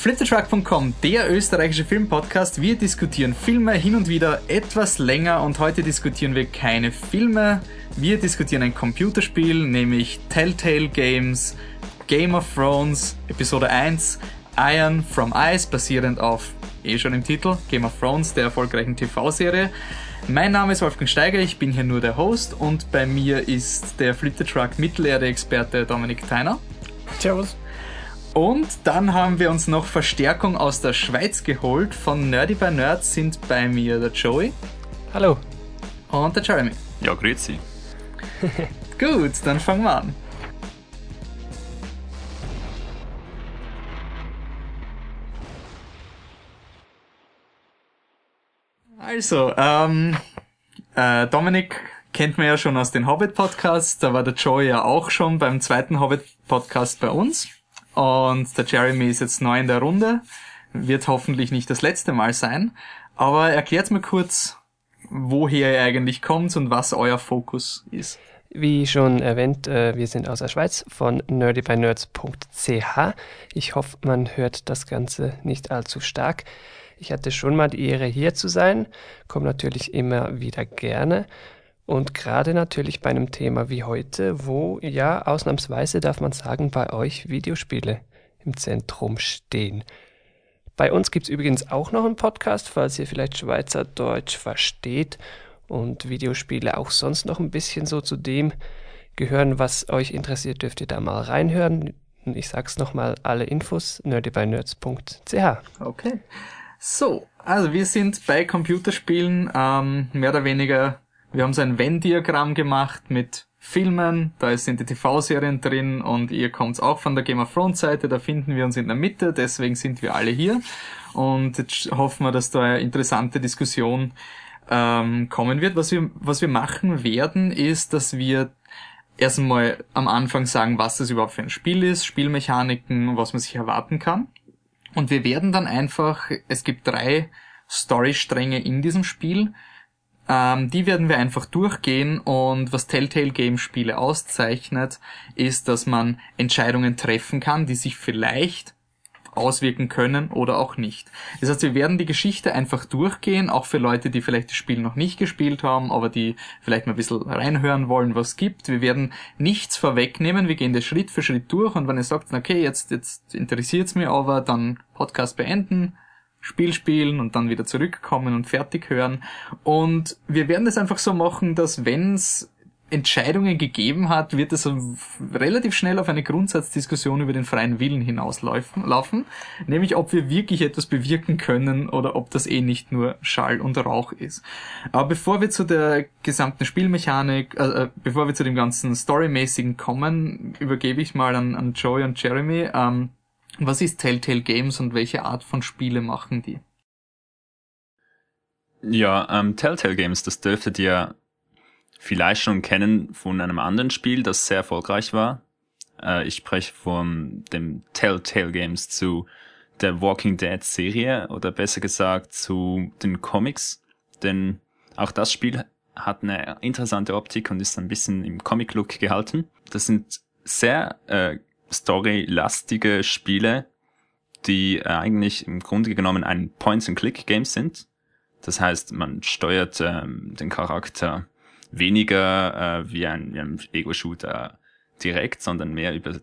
Fliptetruck.com, der österreichische Filmpodcast. Wir diskutieren Filme hin und wieder etwas länger und heute diskutieren wir keine Filme. Wir diskutieren ein Computerspiel, nämlich Telltale Games, Game of Thrones, Episode 1, Iron from Ice, basierend auf, eh schon im Titel, Game of Thrones, der erfolgreichen TV-Serie. Mein Name ist Wolfgang Steiger, ich bin hier nur der Host und bei mir ist der Flip the Truck Mittelerde-Experte Dominik Theiner. Servus. Und dann haben wir uns noch Verstärkung aus der Schweiz geholt. Von Nerdy by Nerds sind bei mir der Joey. Hallo. Und der Jeremy. Ja, grüezi. Gut, dann fangen wir an. Also, ähm, äh, Dominik kennt man ja schon aus den Hobbit-Podcasts. Da war der Joey ja auch schon beim zweiten Hobbit-Podcast bei uns. Und der Jeremy ist jetzt neu in der Runde. Wird hoffentlich nicht das letzte Mal sein. Aber erklärt mir kurz, woher ihr eigentlich kommt und was euer Fokus ist. Wie schon erwähnt, äh, wir sind aus der Schweiz von nerdybynerds.ch. Ich hoffe, man hört das Ganze nicht allzu stark. Ich hatte schon mal die Ehre, hier zu sein, komme natürlich immer wieder gerne. Und gerade natürlich bei einem Thema wie heute, wo ja ausnahmsweise darf man sagen, bei euch Videospiele im Zentrum stehen. Bei uns gibt's übrigens auch noch einen Podcast, falls ihr vielleicht Schweizerdeutsch versteht und Videospiele auch sonst noch ein bisschen so zu dem gehören, was euch interessiert, dürft ihr da mal reinhören. Ich sag's nochmal, alle Infos nerdybynerds.ch. Okay. So, also wir sind bei Computerspielen ähm, mehr oder weniger wir haben so ein Venn-Diagramm gemacht mit Filmen, da sind die TV-Serien drin und ihr kommt auch von der Game of Thrones Seite, da finden wir uns in der Mitte, deswegen sind wir alle hier und jetzt hoffen wir, dass da eine interessante Diskussion ähm, kommen wird. Was wir, was wir machen werden, ist, dass wir erst einmal am Anfang sagen, was das überhaupt für ein Spiel ist, Spielmechaniken, was man sich erwarten kann. Und wir werden dann einfach, es gibt drei Storystränge in diesem Spiel ähm, die werden wir einfach durchgehen und was Telltale Game Spiele auszeichnet, ist, dass man Entscheidungen treffen kann, die sich vielleicht auswirken können oder auch nicht. Das heißt, wir werden die Geschichte einfach durchgehen, auch für Leute, die vielleicht das Spiel noch nicht gespielt haben, aber die vielleicht mal ein bisschen reinhören wollen, was es gibt. Wir werden nichts vorwegnehmen, wir gehen das Schritt für Schritt durch und wenn ihr sagt, okay, jetzt, jetzt interessiert's mir aber, dann Podcast beenden, Spiel spielen und dann wieder zurückkommen und fertig hören. Und wir werden es einfach so machen, dass wenn es Entscheidungen gegeben hat, wird es relativ schnell auf eine Grundsatzdiskussion über den freien Willen hinauslaufen, nämlich ob wir wirklich etwas bewirken können oder ob das eh nicht nur Schall und Rauch ist. Aber bevor wir zu der gesamten Spielmechanik, äh, äh bevor wir zu dem ganzen Storymäßigen kommen, übergebe ich mal an, an Joey und Jeremy. Ähm, was ist Telltale Games und welche Art von Spiele machen die? Ja, ähm, Telltale Games, das dürftet ihr vielleicht schon kennen von einem anderen Spiel, das sehr erfolgreich war. Äh, ich spreche von dem Telltale Games zu der Walking Dead Serie oder besser gesagt zu den Comics, denn auch das Spiel hat eine interessante Optik und ist ein bisschen im Comic-Look gehalten. Das sind sehr äh, storylastige Spiele, die eigentlich im Grunde genommen ein Point-and-Click-Game sind. Das heißt, man steuert ähm, den Charakter weniger äh, wie ein, ein Ego-Shooter direkt, sondern mehr über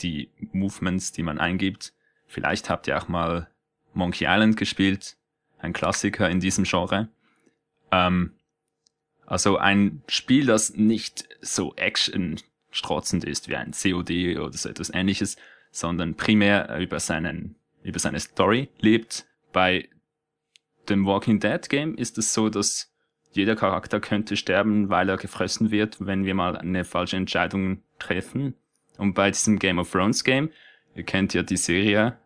die Movements, die man eingibt. Vielleicht habt ihr auch mal Monkey Island gespielt, ein Klassiker in diesem Genre. Ähm, also ein Spiel, das nicht so Action strotzend ist wie ein COD oder so etwas ähnliches, sondern primär über seinen, über seine Story lebt. Bei dem Walking Dead Game ist es so, dass jeder Charakter könnte sterben, weil er gefressen wird, wenn wir mal eine falsche Entscheidung treffen. Und bei diesem Game of Thrones Game, ihr kennt ja die Serie,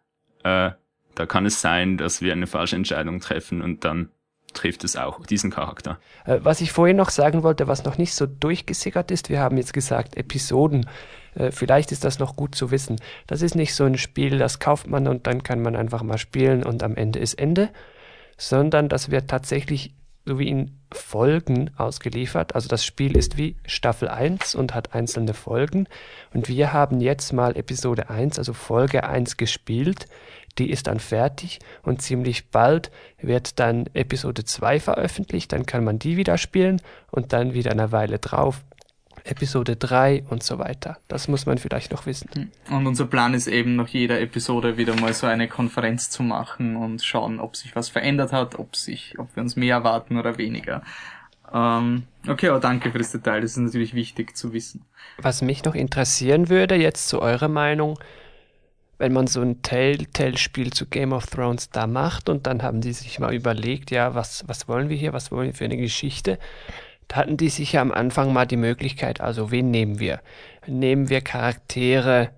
äh, da kann es sein, dass wir eine falsche Entscheidung treffen und dann trifft es auch diesen Charakter. Äh, was ich vorhin noch sagen wollte, was noch nicht so durchgesickert ist, wir haben jetzt gesagt Episoden. Äh, vielleicht ist das noch gut zu wissen. Das ist nicht so ein Spiel, das kauft man und dann kann man einfach mal spielen und am Ende ist Ende, sondern das wird tatsächlich so wie in Folgen ausgeliefert. Also das Spiel ist wie Staffel 1 und hat einzelne Folgen. Und wir haben jetzt mal Episode 1, also Folge 1 gespielt die ist dann fertig und ziemlich bald wird dann Episode 2 veröffentlicht, dann kann man die wieder spielen und dann wieder eine Weile drauf Episode 3 und so weiter. Das muss man vielleicht noch wissen. Hm. Und unser Plan ist eben nach jeder Episode wieder mal so eine Konferenz zu machen und schauen, ob sich was verändert hat, ob sich, ob wir uns mehr erwarten oder weniger. Ähm, okay, aber danke für das Detail, das ist natürlich wichtig zu wissen. Was mich noch interessieren würde, jetzt zu eurer Meinung, wenn man so ein Telltale-Spiel zu Game of Thrones da macht und dann haben die sich mal überlegt, ja, was, was wollen wir hier, was wollen wir für eine Geschichte? Da hatten die sich ja am Anfang mal die Möglichkeit, also wen nehmen wir? Nehmen wir Charaktere,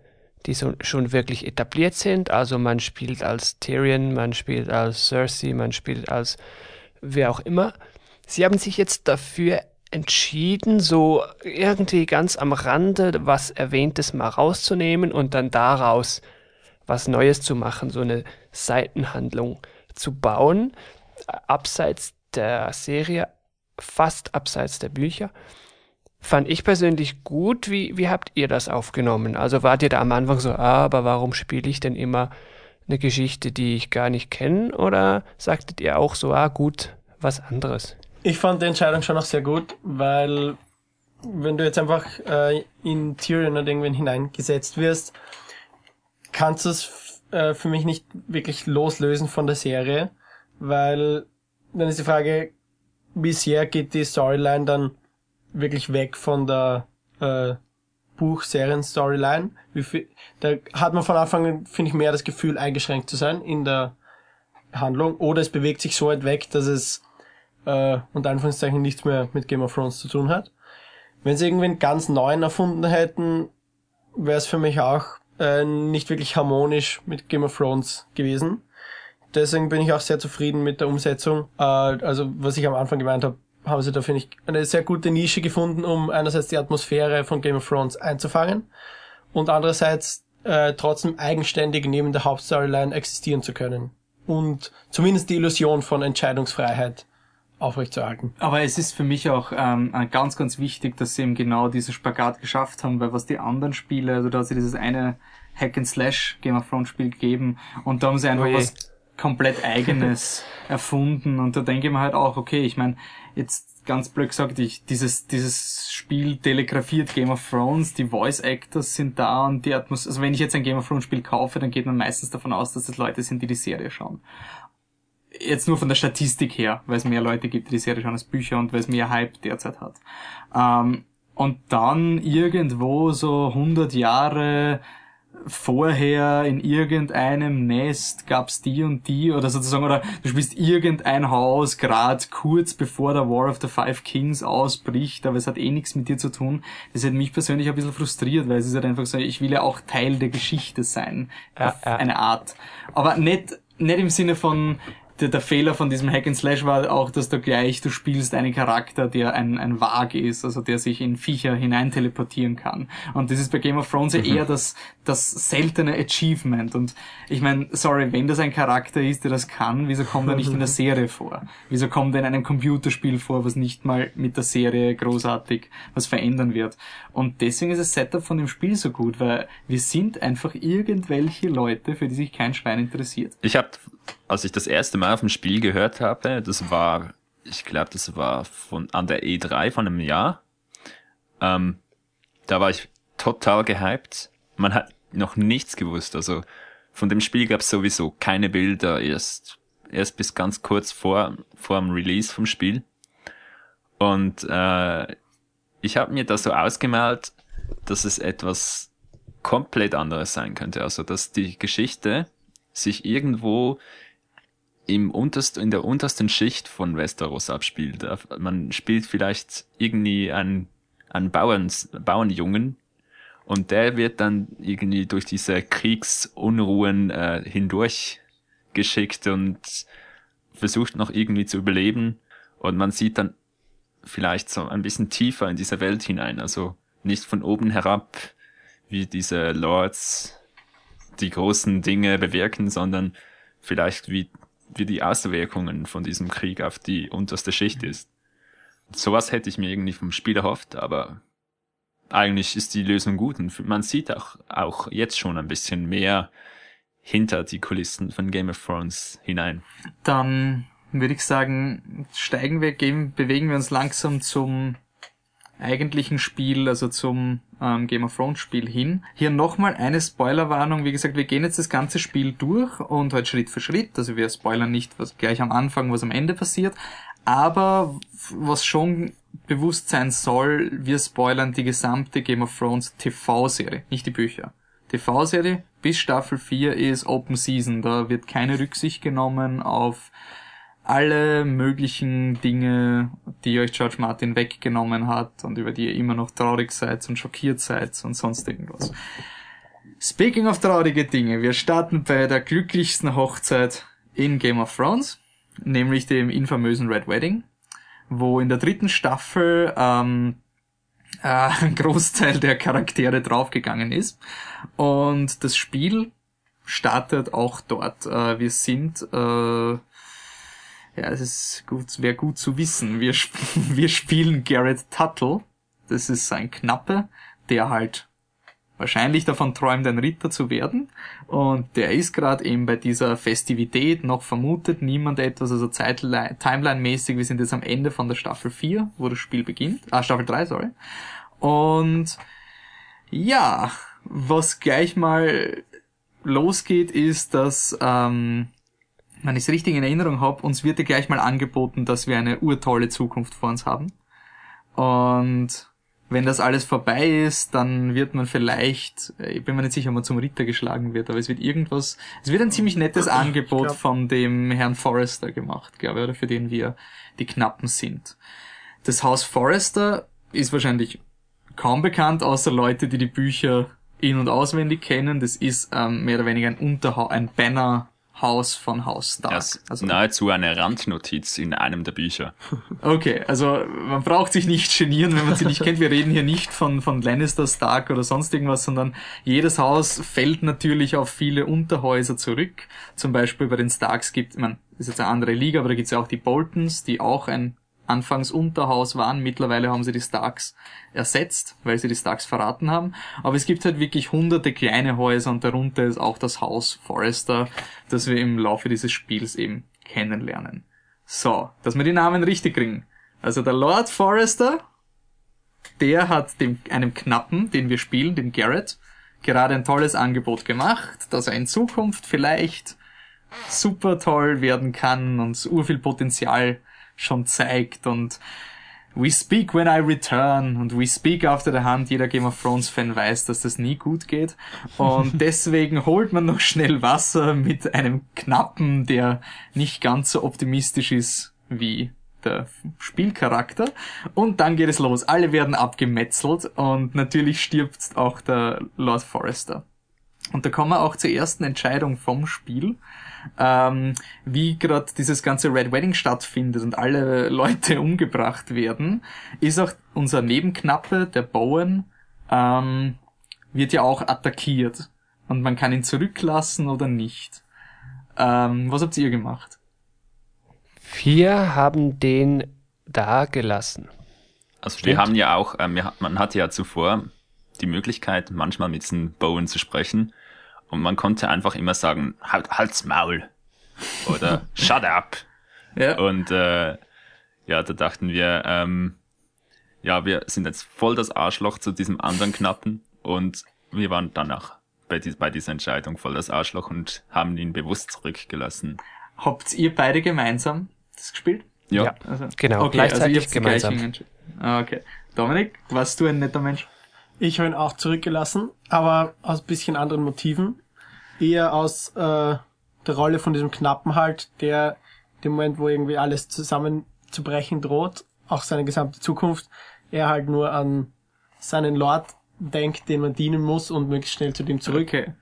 die so, schon wirklich etabliert sind, also man spielt als Tyrion, man spielt als Cersei, man spielt als wer auch immer. Sie haben sich jetzt dafür entschieden, so irgendwie ganz am Rande was Erwähntes mal rauszunehmen und dann daraus was Neues zu machen, so eine Seitenhandlung zu bauen, abseits der Serie, fast abseits der Bücher. Fand ich persönlich gut. Wie, wie habt ihr das aufgenommen? Also wart ihr da am Anfang so, ah, aber warum spiele ich denn immer eine Geschichte, die ich gar nicht kenne? Oder sagtet ihr auch so, ah, gut, was anderes? Ich fand die Entscheidung schon auch sehr gut, weil wenn du jetzt einfach äh, in Tyrion oder irgendwen hineingesetzt wirst, kannst du es äh, für mich nicht wirklich loslösen von der Serie, weil dann ist die Frage, bisher geht die Storyline dann wirklich weg von der äh, Buch-Serien-Storyline. Da hat man von Anfang an, finde ich, mehr das Gefühl, eingeschränkt zu sein in der Handlung. Oder es bewegt sich so weit weg, dass es äh, unter Anführungszeichen nichts mehr mit Game of Thrones zu tun hat. Wenn sie irgendwie einen ganz neuen erfunden hätten, wäre es für mich auch äh, nicht wirklich harmonisch mit Game of Thrones gewesen. Deswegen bin ich auch sehr zufrieden mit der Umsetzung. Äh, also was ich am Anfang gemeint habe, haben sie da, finde ich, eine sehr gute Nische gefunden, um einerseits die Atmosphäre von Game of Thrones einzufangen und andererseits äh, trotzdem eigenständig neben der Hauptstoryline existieren zu können. Und zumindest die Illusion von Entscheidungsfreiheit aufrechtzuerhalten. Aber es ist für mich auch ähm, ganz, ganz wichtig, dass sie eben genau diese Spagat geschafft haben, weil was die anderen Spiele, also da hat sie dieses eine Hack and Slash Game of Thrones Spiel gegeben und da haben sie einfach Oje. was komplett eigenes erfunden und da denke ich mir halt auch, okay, ich meine, jetzt ganz blöd gesagt, ich, dieses, dieses Spiel telegrafiert Game of Thrones, die Voice Actors sind da und die Atmos also wenn ich jetzt ein Game of Thrones Spiel kaufe, dann geht man meistens davon aus, dass das Leute sind, die die Serie schauen jetzt nur von der Statistik her, weil es mehr Leute gibt, die die Serie schauen als Bücher und weil es mehr Hype derzeit hat. Ähm, und dann irgendwo so 100 Jahre vorher in irgendeinem Nest gab's die und die oder sozusagen oder du spielst irgendein Haus gerade kurz bevor der War of the Five Kings ausbricht, aber es hat eh nichts mit dir zu tun. Das hat mich persönlich ein bisschen frustriert, weil es ist halt einfach so, ich will ja auch Teil der Geschichte sein, ja, auf ja. eine Art. Aber nicht nicht im Sinne von der, der Fehler von diesem Hack and Slash war auch, dass du gleich, du spielst einen Charakter, der ein, ein Wag ist, also der sich in Viecher hinein teleportieren kann. Und das ist bei Game of Thrones mhm. eher das, das seltene Achievement. Und ich meine, sorry, wenn das ein Charakter ist, der das kann, wieso kommt er nicht in der Serie vor? Wieso kommt er in einem Computerspiel vor, was nicht mal mit der Serie großartig was verändern wird? Und deswegen ist das Setup von dem Spiel so gut, weil wir sind einfach irgendwelche Leute, für die sich kein Schwein interessiert. Ich habe als ich das erste Mal auf dem Spiel gehört habe, das war, ich glaube, das war von an der E3 von einem Jahr. Ähm, da war ich total gehypt. Man hat noch nichts gewusst. Also von dem Spiel gab es sowieso keine Bilder, erst, erst bis ganz kurz vor, vor dem Release vom Spiel. Und äh, ich habe mir das so ausgemalt, dass es etwas komplett anderes sein könnte. Also dass die Geschichte sich irgendwo im unterst, in der untersten Schicht von Westeros abspielt. Man spielt vielleicht irgendwie einen, einen Bauern, Bauernjungen und der wird dann irgendwie durch diese Kriegsunruhen äh, hindurch geschickt und versucht noch irgendwie zu überleben und man sieht dann vielleicht so ein bisschen tiefer in diese Welt hinein, also nicht von oben herab, wie diese Lords die großen Dinge bewirken, sondern vielleicht wie, wie die Auswirkungen von diesem Krieg auf die unterste Schicht ist. Sowas hätte ich mir irgendwie vom Spiel erhofft, aber eigentlich ist die Lösung gut und man sieht auch, auch jetzt schon ein bisschen mehr hinter die Kulissen von Game of Thrones hinein. Dann würde ich sagen, steigen wir, gehen, bewegen wir uns langsam zum eigentlichen Spiel, also zum ähm, Game of Thrones Spiel hin. Hier nochmal eine Spoilerwarnung. Wie gesagt, wir gehen jetzt das ganze Spiel durch und halt Schritt für Schritt. Also wir spoilern nicht was gleich am Anfang, was am Ende passiert. Aber was schon bewusst sein soll, wir spoilern die gesamte Game of Thrones TV-Serie, nicht die Bücher. TV-Serie bis Staffel 4 ist Open Season. Da wird keine Rücksicht genommen auf alle möglichen Dinge, die euch George Martin weggenommen hat und über die ihr immer noch traurig seid und schockiert seid und sonst irgendwas. Speaking of traurige Dinge, wir starten bei der glücklichsten Hochzeit in Game of Thrones, nämlich dem infamösen Red Wedding, wo in der dritten Staffel ähm, äh, ein Großteil der Charaktere draufgegangen ist. Und das Spiel startet auch dort. Äh, wir sind äh, ja, es ist gut, wäre gut zu wissen. Wir, sp wir spielen Garrett Tuttle. Das ist ein Knappe, der halt wahrscheinlich davon träumt, ein Ritter zu werden. Und der ist gerade eben bei dieser Festivität noch vermutet niemand etwas, also Timeline-mäßig. Wir sind jetzt am Ende von der Staffel 4, wo das Spiel beginnt. Ah, Staffel 3, sorry. Und ja, was gleich mal losgeht, ist, dass ähm, wenn ich es richtig in Erinnerung habe, uns wird ja gleich mal angeboten, dass wir eine urtolle Zukunft vor uns haben. Und wenn das alles vorbei ist, dann wird man vielleicht, äh, ich bin mir nicht sicher, ob man zum Ritter geschlagen wird, aber es wird irgendwas, es wird ein ziemlich nettes Angebot glaub, von dem Herrn Forrester gemacht, glaube ich, oder für den wir die Knappen sind. Das Haus Forrester ist wahrscheinlich kaum bekannt, außer Leute, die die Bücher in- und auswendig kennen. Das ist ähm, mehr oder weniger ein Unterhau, ein Banner Haus von Haus Stark. Das also nahezu eine Randnotiz in einem der Bücher. Okay, also man braucht sich nicht genieren, wenn man sie nicht kennt. Wir reden hier nicht von, von Lannister Stark oder sonst irgendwas, sondern jedes Haus fällt natürlich auf viele Unterhäuser zurück. Zum Beispiel bei den Starks gibt, man, ist jetzt eine andere Liga, aber da gibt es ja auch die Boltons, die auch ein anfangs Unterhaus waren. Mittlerweile haben sie die Starks ersetzt, weil sie die Starks verraten haben. Aber es gibt halt wirklich hunderte kleine Häuser und darunter ist auch das Haus Forrester, das wir im Laufe dieses Spiels eben kennenlernen. So, dass wir die Namen richtig kriegen. Also der Lord Forrester, der hat dem, einem Knappen, den wir spielen, dem Garrett, gerade ein tolles Angebot gemacht, dass er in Zukunft vielleicht super toll werden kann und urviel Potenzial schon zeigt und We speak when I return und we speak after the hand. Jeder Game of Thrones Fan weiß, dass das nie gut geht. Und deswegen holt man noch schnell Wasser mit einem Knappen, der nicht ganz so optimistisch ist wie der Spielcharakter. Und dann geht es los. Alle werden abgemetzelt und natürlich stirbt auch der Lord Forrester. Und da kommen wir auch zur ersten Entscheidung vom Spiel ähm, wie gerade dieses ganze Red Wedding stattfindet und alle Leute umgebracht werden, ist auch unser Nebenknappe, der Bowen, ähm, wird ja auch attackiert. Und man kann ihn zurücklassen oder nicht. Ähm, was habt ihr gemacht? Wir haben den da gelassen. Also Stimmt. wir haben ja auch, ähm, man hatte ja zuvor die Möglichkeit, manchmal mit diesem Bowen zu sprechen. Und man konnte einfach immer sagen, halt, halt's Maul. Oder shut up. Ja. Und äh, ja, da dachten wir, ähm, ja, wir sind jetzt voll das Arschloch zu diesem anderen Knappen und wir waren danach bei, die, bei dieser Entscheidung voll das Arschloch und haben ihn bewusst zurückgelassen. Habt ihr beide gemeinsam das gespielt? Ja. ja. Also, genau, okay, gleichzeitig also gemeinsam. Ah, okay. Dominik, warst du ein netter Mensch? Ich habe ihn auch zurückgelassen, aber aus bisschen anderen Motiven eher aus äh, der Rolle von diesem Knappen halt, der dem Moment, wo irgendwie alles zusammenzubrechen droht, auch seine gesamte Zukunft, er halt nur an seinen Lord denkt, den man dienen muss und möglichst schnell zu dem zurück. Okay.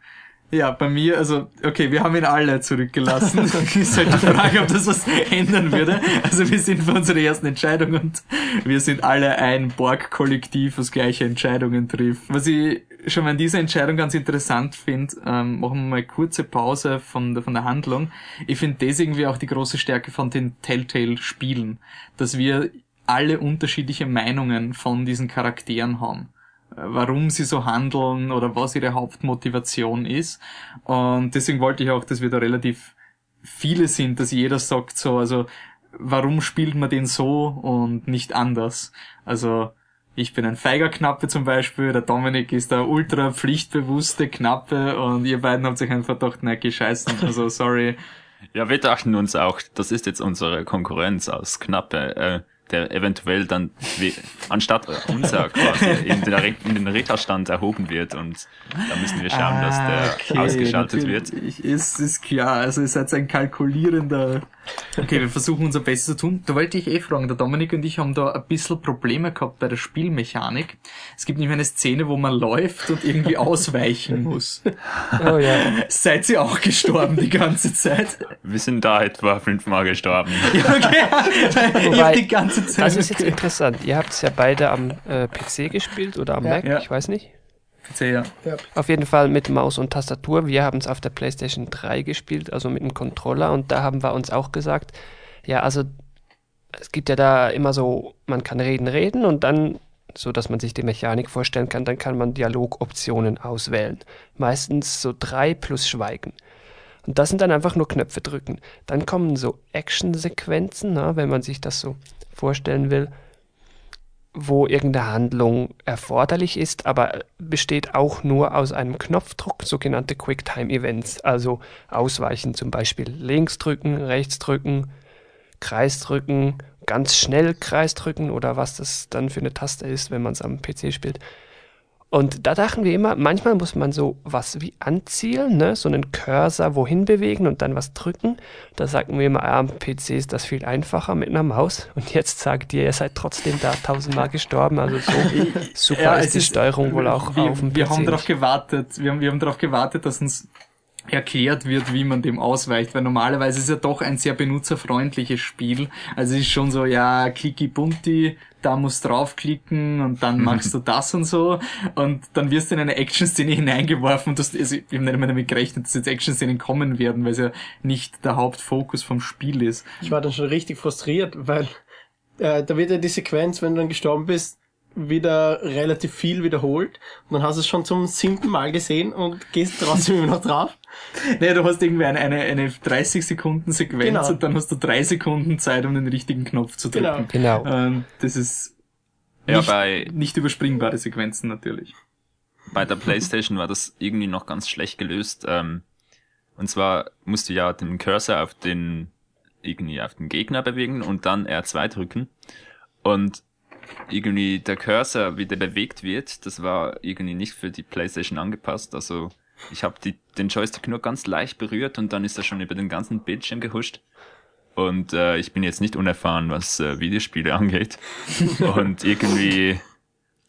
Ja, bei mir, also, okay, wir haben ihn alle zurückgelassen. ist halt die Frage, ob das was ändern würde. Also wir sind für unsere ersten Entscheidung und wir sind alle ein Borg-Kollektiv, was gleiche Entscheidungen trifft. Was ich schon mal an dieser Entscheidung ganz interessant finde, ähm, machen wir mal kurze Pause von der, von der Handlung. Ich finde das irgendwie auch die große Stärke von den Telltale-Spielen, dass wir alle unterschiedliche Meinungen von diesen Charakteren haben. Warum sie so handeln oder was ihre Hauptmotivation ist. Und deswegen wollte ich auch, dass wir da relativ viele sind, dass jeder sagt so, also warum spielt man den so und nicht anders? Also ich bin ein feiger Knappe zum Beispiel, der Dominik ist der ultra pflichtbewusste Knappe und ihr beiden habt sich einfach gedacht, ne, gescheißen, also sorry. Ja, wir dachten uns auch, das ist jetzt unsere Konkurrenz aus Knappe. Äh, der eventuell dann wie, anstatt unser quasi in, der, in den Ritterstand erhoben wird und da müssen wir schauen, dass der ah, okay, ausgeschaltet wird. Ist, ist klar, also ihr seid ein kalkulierender. Okay, wir versuchen unser Bestes zu tun. Da wollte ich eh fragen, der Dominik und ich haben da ein bisschen Probleme gehabt bei der Spielmechanik. Es gibt nämlich eine Szene, wo man läuft und irgendwie ausweichen muss. Oh ja. Seid ihr auch gestorben die ganze Zeit? Wir sind da etwa fünfmal gestorben. Ja, okay. Wobei, die ganze. Das ist jetzt interessant. Ihr habt es ja beide am äh, PC gespielt oder am ja, Mac, ja. ich weiß nicht. PC, ja. ja. Auf jeden Fall mit Maus und Tastatur. Wir haben es auf der PlayStation 3 gespielt, also mit einem Controller. Und da haben wir uns auch gesagt, ja, also es gibt ja da immer so, man kann reden, reden und dann, so dass man sich die Mechanik vorstellen kann, dann kann man Dialogoptionen auswählen. Meistens so drei plus Schweigen. Und das sind dann einfach nur Knöpfe drücken. Dann kommen so Action-Sequenzen, wenn man sich das so vorstellen will, wo irgendeine Handlung erforderlich ist, aber besteht auch nur aus einem Knopfdruck, sogenannte Quicktime-Events, also ausweichen zum Beispiel links drücken, rechts drücken, Kreis drücken, ganz schnell Kreis drücken oder was das dann für eine Taste ist, wenn man es am PC spielt. Und da dachten wir immer, manchmal muss man so was wie anzielen, ne? so einen Cursor wohin bewegen und dann was drücken. Da sagten wir immer, am PC ist das viel einfacher mit einer Maus. Und jetzt sagt ihr, ihr seid trotzdem da tausendmal gestorben. Also so super ja, ist die ist, Steuerung wohl auch wir, auf dem PC. Wir haben darauf gewartet, wir haben, wir haben darauf gewartet, dass uns erklärt wird, wie man dem ausweicht, weil normalerweise ist ja doch ein sehr benutzerfreundliches Spiel. Also es ist schon so, ja, klicki bunti, da musst draufklicken und dann machst du das und so und dann wirst du in eine Action-Szene hineingeworfen und das, also ich habe nicht mehr damit gerechnet, dass jetzt Action-Szenen kommen werden, weil es ja nicht der Hauptfokus vom Spiel ist. Ich war dann schon richtig frustriert, weil äh, da wird ja die Sequenz, wenn du dann gestorben bist, wieder relativ viel wiederholt und dann hast du es schon zum siebten Mal gesehen und gehst trotzdem immer noch drauf. Nee, du hast irgendwie eine, eine, eine 30 Sekunden Sequenz genau. und dann hast du drei Sekunden Zeit, um den richtigen Knopf zu drücken. Genau. genau. Ähm, das ist ja, nicht, bei, nicht überspringbare Sequenzen natürlich. Bei der Playstation war das irgendwie noch ganz schlecht gelöst. Ähm, und zwar musst du ja den Cursor auf den irgendwie auf den Gegner bewegen und dann R2 drücken. Und irgendwie der Cursor, wie der bewegt wird, das war irgendwie nicht für die PlayStation angepasst. Also ich habe den Joystick nur ganz leicht berührt und dann ist er schon über den ganzen Bildschirm gehuscht. Und äh, ich bin jetzt nicht unerfahren, was äh, Videospiele angeht. und irgendwie,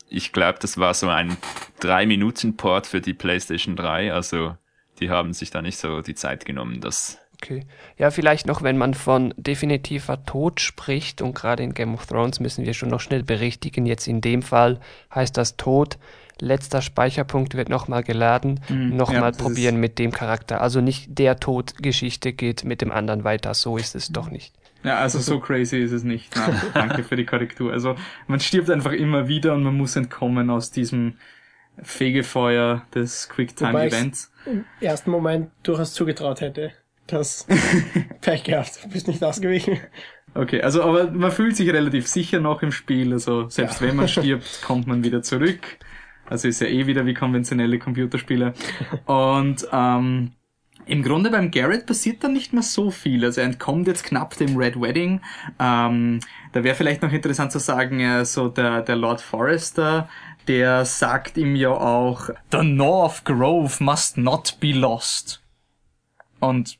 ich glaube, das war so ein 3-Minuten-Port für die PlayStation 3. Also die haben sich da nicht so die Zeit genommen, das Okay. Ja, vielleicht noch, wenn man von definitiver Tod spricht, und gerade in Game of Thrones müssen wir schon noch schnell berichtigen, jetzt in dem Fall heißt das Tod, letzter Speicherpunkt wird nochmal geladen, mhm, nochmal ja, probieren mit dem Charakter. Also nicht der Tod-Geschichte geht mit dem anderen weiter, so ist es doch nicht. Ja, also so crazy ist es nicht. Nein, danke für die Korrektur. Also man stirbt einfach immer wieder und man muss entkommen aus diesem Fegefeuer des Quicktime-Events. Im ersten Moment durchaus zugetraut hätte das Pech gehabt, bist nicht ausgewichen. Okay, also aber man fühlt sich relativ sicher noch im Spiel, also selbst ja. wenn man stirbt, kommt man wieder zurück. Also ist ja eh wieder wie konventionelle Computerspiele. Und ähm, im Grunde beim Garrett passiert dann nicht mehr so viel. Also er entkommt jetzt knapp dem Red Wedding. Ähm, da wäre vielleicht noch interessant zu sagen, äh, so der, der Lord Forrester, der sagt ihm ja auch, The North Grove must not be lost. Und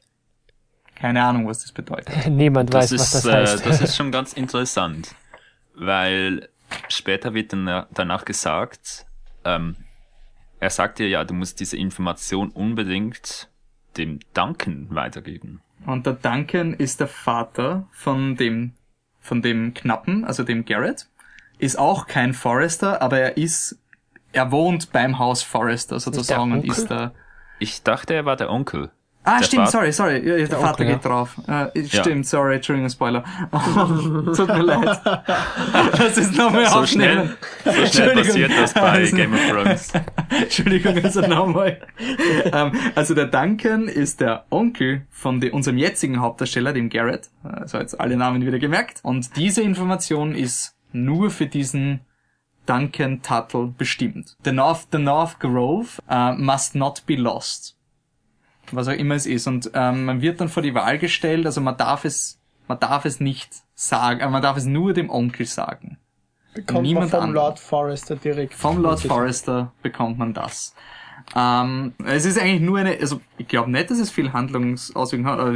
keine Ahnung, was das bedeutet. Niemand das weiß, ist, was das heißt. Äh, das ist schon ganz interessant, weil später wird dann danach gesagt, ähm, er sagt dir ja, du musst diese Information unbedingt dem Duncan weitergeben. Und der Duncan ist der Vater von dem, von dem Knappen, also dem Garrett. Ist auch kein Forester, aber er ist, er wohnt beim Haus Forester sozusagen und ist da. Ich dachte, er war der Onkel. Ah, Der stimmt, Vater- sorry, sorry. Ja, der, Vater Onkel, ja. geht drauf. Äh, Ja. stimmt, sorry, Entschuldigung, Spoiler. Tut mir leid. Das ist nochmal So aufnehmen. schnell, so schnell passiert das bei Also- Game of Thrones. Entschuldigung, also nochmal. ähm, also der Duncan ist der Onkel von de, unserem jetzigen Hauptdarsteller, dem Garrett. Also jetzt alle Namen wieder gemerkt. Und diese Information ist nur für diesen Duncan Tuttle bestimmt. The North, the North Grove uh, must not be lost. Was auch immer es ist. Und ähm, man wird dann vor die Wahl gestellt, also man darf es, man darf es nicht sagen, äh, man darf es nur dem Onkel sagen. Bekommt Niemand man vom. Lord Forrester direkt. Vom Lord Forrester bekommt man das. Ähm, es ist eigentlich nur eine, also ich glaube nicht, dass es viel Handlungsauswirkungen hat, aber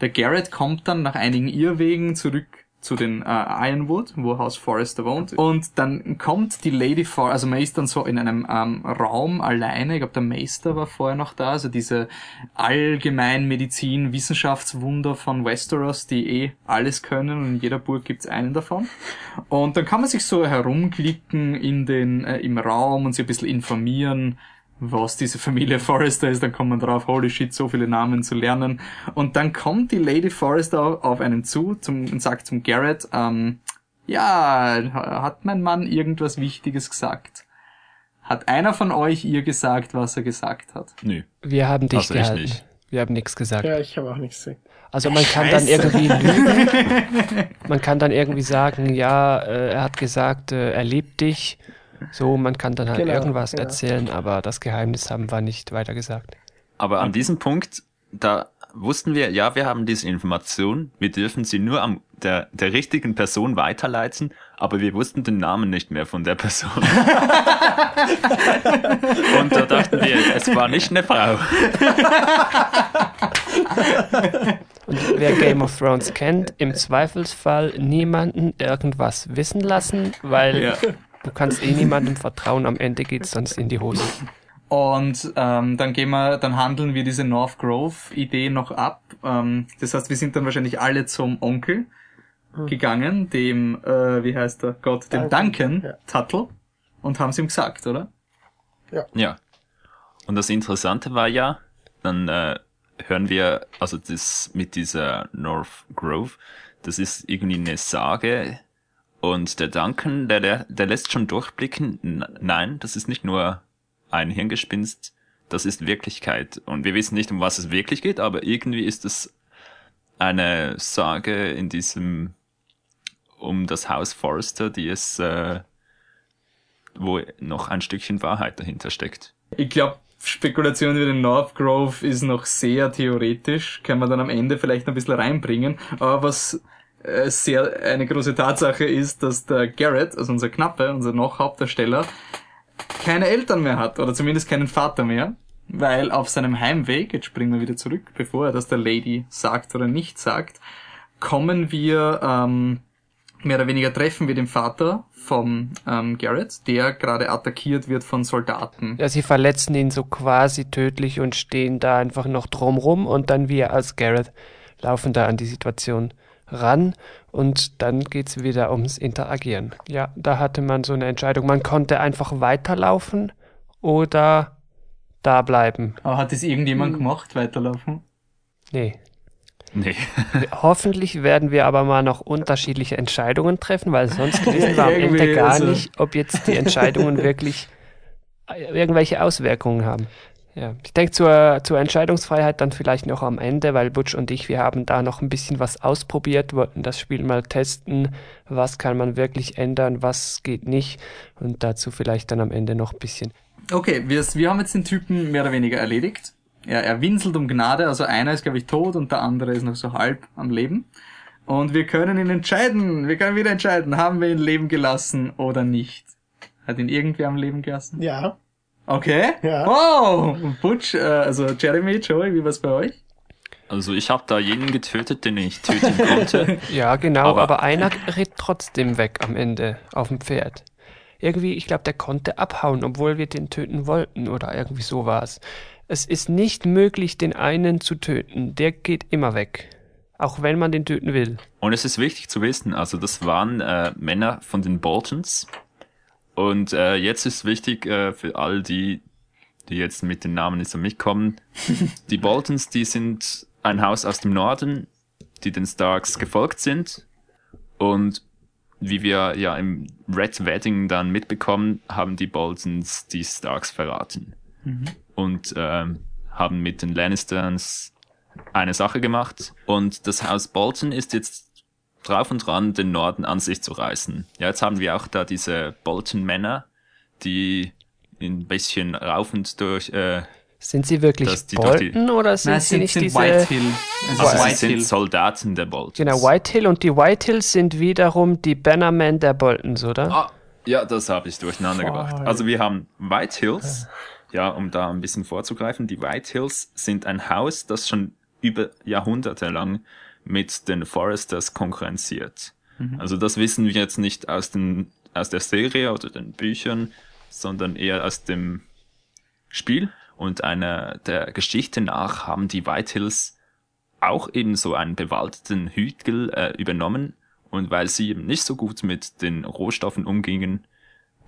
der Garrett kommt dann nach einigen Irrwegen zurück zu den äh, Ironwood, wo Haus Forrester wohnt. Und dann kommt die Lady For, also man ist dann so in einem ähm, Raum alleine. Ich glaube, der Meister war vorher noch da, also diese Allgemeinmedizin, Wissenschaftswunder von Westeros, die eh alles können und in jeder Burg gibt's einen davon. Und dann kann man sich so herumklicken in den, äh, im Raum und sich ein bisschen informieren, was diese Familie Forrester ist, dann kommt man drauf, holy shit, so viele Namen zu lernen. Und dann kommt die Lady Forrester auf, einen zu zum, und sagt zum Garrett, ähm, ja, hat mein Mann irgendwas Wichtiges gesagt? Hat einer von euch ihr gesagt, was er gesagt hat? Nö. Wir haben dich Also gehalten. nicht. Wir haben nichts gesagt. Ja, ich habe auch nichts gesagt. Also man kann dann irgendwie lügen. Man kann dann irgendwie sagen, ja, äh, er hat gesagt, äh, er liebt dich. So, man kann dann halt Genau, irgendwas genau. erzählen, aber das Geheimnis haben wir nicht weiter gesagt. Aber an diesem Punkt, da wussten wir, ja, wir haben diese Information, wir dürfen sie nur am der, der richtigen Person weiterleiten, aber wir wussten den Namen nicht mehr von der Person. Und da dachten wir, es war nicht eine Frau. Und wer Game of Thrones kennt, im Zweifelsfall niemanden irgendwas wissen lassen, weil Ja. Du kannst eh niemandem vertrauen, am Ende geht's sonst in die Hose. Und ähm, dann gehen wir, dann handeln wir diese North Grove Idee noch ab. Ähm, das heißt, wir sind dann wahrscheinlich alle zum Onkel gegangen, dem, äh, wie heißt er, Gott, dem Duncan, Duncan ja. Tuttle und haben es ihm gesagt, oder? Ja. Und das Interessante war ja, dann äh, hören wir, also das mit dieser North Grove, das ist irgendwie eine Sage. Und der Duncan, der, der, der lässt schon durchblicken, nein, das ist nicht nur ein Hirngespinst, das ist Wirklichkeit. Und wir wissen nicht, um was es wirklich geht, aber irgendwie ist es eine Sage in diesem, um das Haus Forrester, die es, äh, wo noch ein Stückchen Wahrheit dahinter steckt. Ich glaube, Spekulation über den North Grove ist noch sehr theoretisch, kann man dann am Ende vielleicht noch ein bisschen reinbringen. Aber was sehr eine große Tatsache ist, dass der Garrett, also unser Knappe, unser noch Hauptdarsteller, keine Eltern mehr hat oder zumindest keinen Vater mehr, weil auf seinem Heimweg, jetzt springen wir wieder zurück, bevor er das der Lady sagt oder nicht sagt, kommen wir ähm, mehr oder weniger treffen wir den Vater vom ähm, Garrett, der gerade attackiert wird von Soldaten. Ja, sie verletzen ihn so quasi tödlich und stehen da einfach noch drumrum und dann wir als Garrett laufen da an die Situation ran und dann geht's wieder ums Interagieren. Ja, da hatte man so eine Entscheidung. Man konnte einfach weiterlaufen oder da bleiben. Aber hat das irgendjemand gemacht, weiterlaufen? Nee. Nee. Hoffentlich werden wir aber mal noch unterschiedliche Entscheidungen treffen, weil sonst wissen wir am Ende gar also- nicht, ob jetzt die Entscheidungen wirklich äh, irgendwelche Auswirkungen haben. Ja, ich denke zur, zur Entscheidungsfreiheit dann vielleicht noch am Ende, weil Butch und ich, wir haben da noch ein bisschen was ausprobiert, wollten das Spiel mal testen, was kann man wirklich ändern, was geht nicht und dazu vielleicht dann am Ende noch ein bisschen. Okay, wir, wir haben jetzt den Typen mehr oder weniger erledigt. Er, er winselt um Gnade, also einer ist, glaube ich, tot und der andere ist noch so halb am Leben. Und wir können ihn entscheiden, wir können wieder entscheiden, haben wir ihn leben gelassen oder nicht. Hat ihn irgendwer am Leben gelassen? Ja. Okay. Ja. Wow! Butch, äh, also Jeremy, Joey, wie war's bei euch? Also ich habe da jeden getötet, den ich töten konnte. Ja, genau, aber, Aber- einer ritt trotzdem weg am Ende auf dem Pferd. Irgendwie, ich glaube, der konnte abhauen, obwohl wir den töten wollten oder irgendwie so war es. Es ist nicht möglich, den einen zu töten. Der geht immer weg. Auch wenn man den töten will. Und es ist wichtig zu wissen, also das waren äh, Männer von den Boltons. Und äh, jetzt ist wichtig äh, für all die, die jetzt mit den Namen nicht so mitkommen. die Boltons, die sind ein Haus aus dem Norden, die den Starks gefolgt sind. Und wie wir ja im Red Wedding dann mitbekommen, haben die Boltons die Starks verraten. Mhm. Und ähm, haben mit den Lannisters eine Sache gemacht. Und das Haus Bolton ist jetzt drauf und dran, den Norden an sich zu reißen. Ja, jetzt haben wir auch da diese Bolton-Männer, die ein bisschen raufend durch... Äh, sind sie wirklich die Bolton oder sind Nein, sie sind, nicht sind diese... Whitehill. Also also sie Whitehill. sind Soldaten der Boltons. Genau, Whitehill und die Whitehills sind wiederum die Bannermen der Boltons, oder? Ah, ja, das habe ich durcheinander gebracht. Voll. Also wir haben White Hills, ja, um da ein bisschen vorzugreifen. Die White Hills sind ein Haus, das schon über Jahrhunderte lang mit den Foresters konkurrenziert. Also das wissen wir jetzt nicht aus, den, aus der Serie oder den Büchern, sondern eher aus dem Spiel. Und einer der Geschichte nach haben die White Hills auch eben so einen bewaldeten Hügel äh, übernommen. Und weil sie eben nicht so gut mit den Rohstoffen umgingen,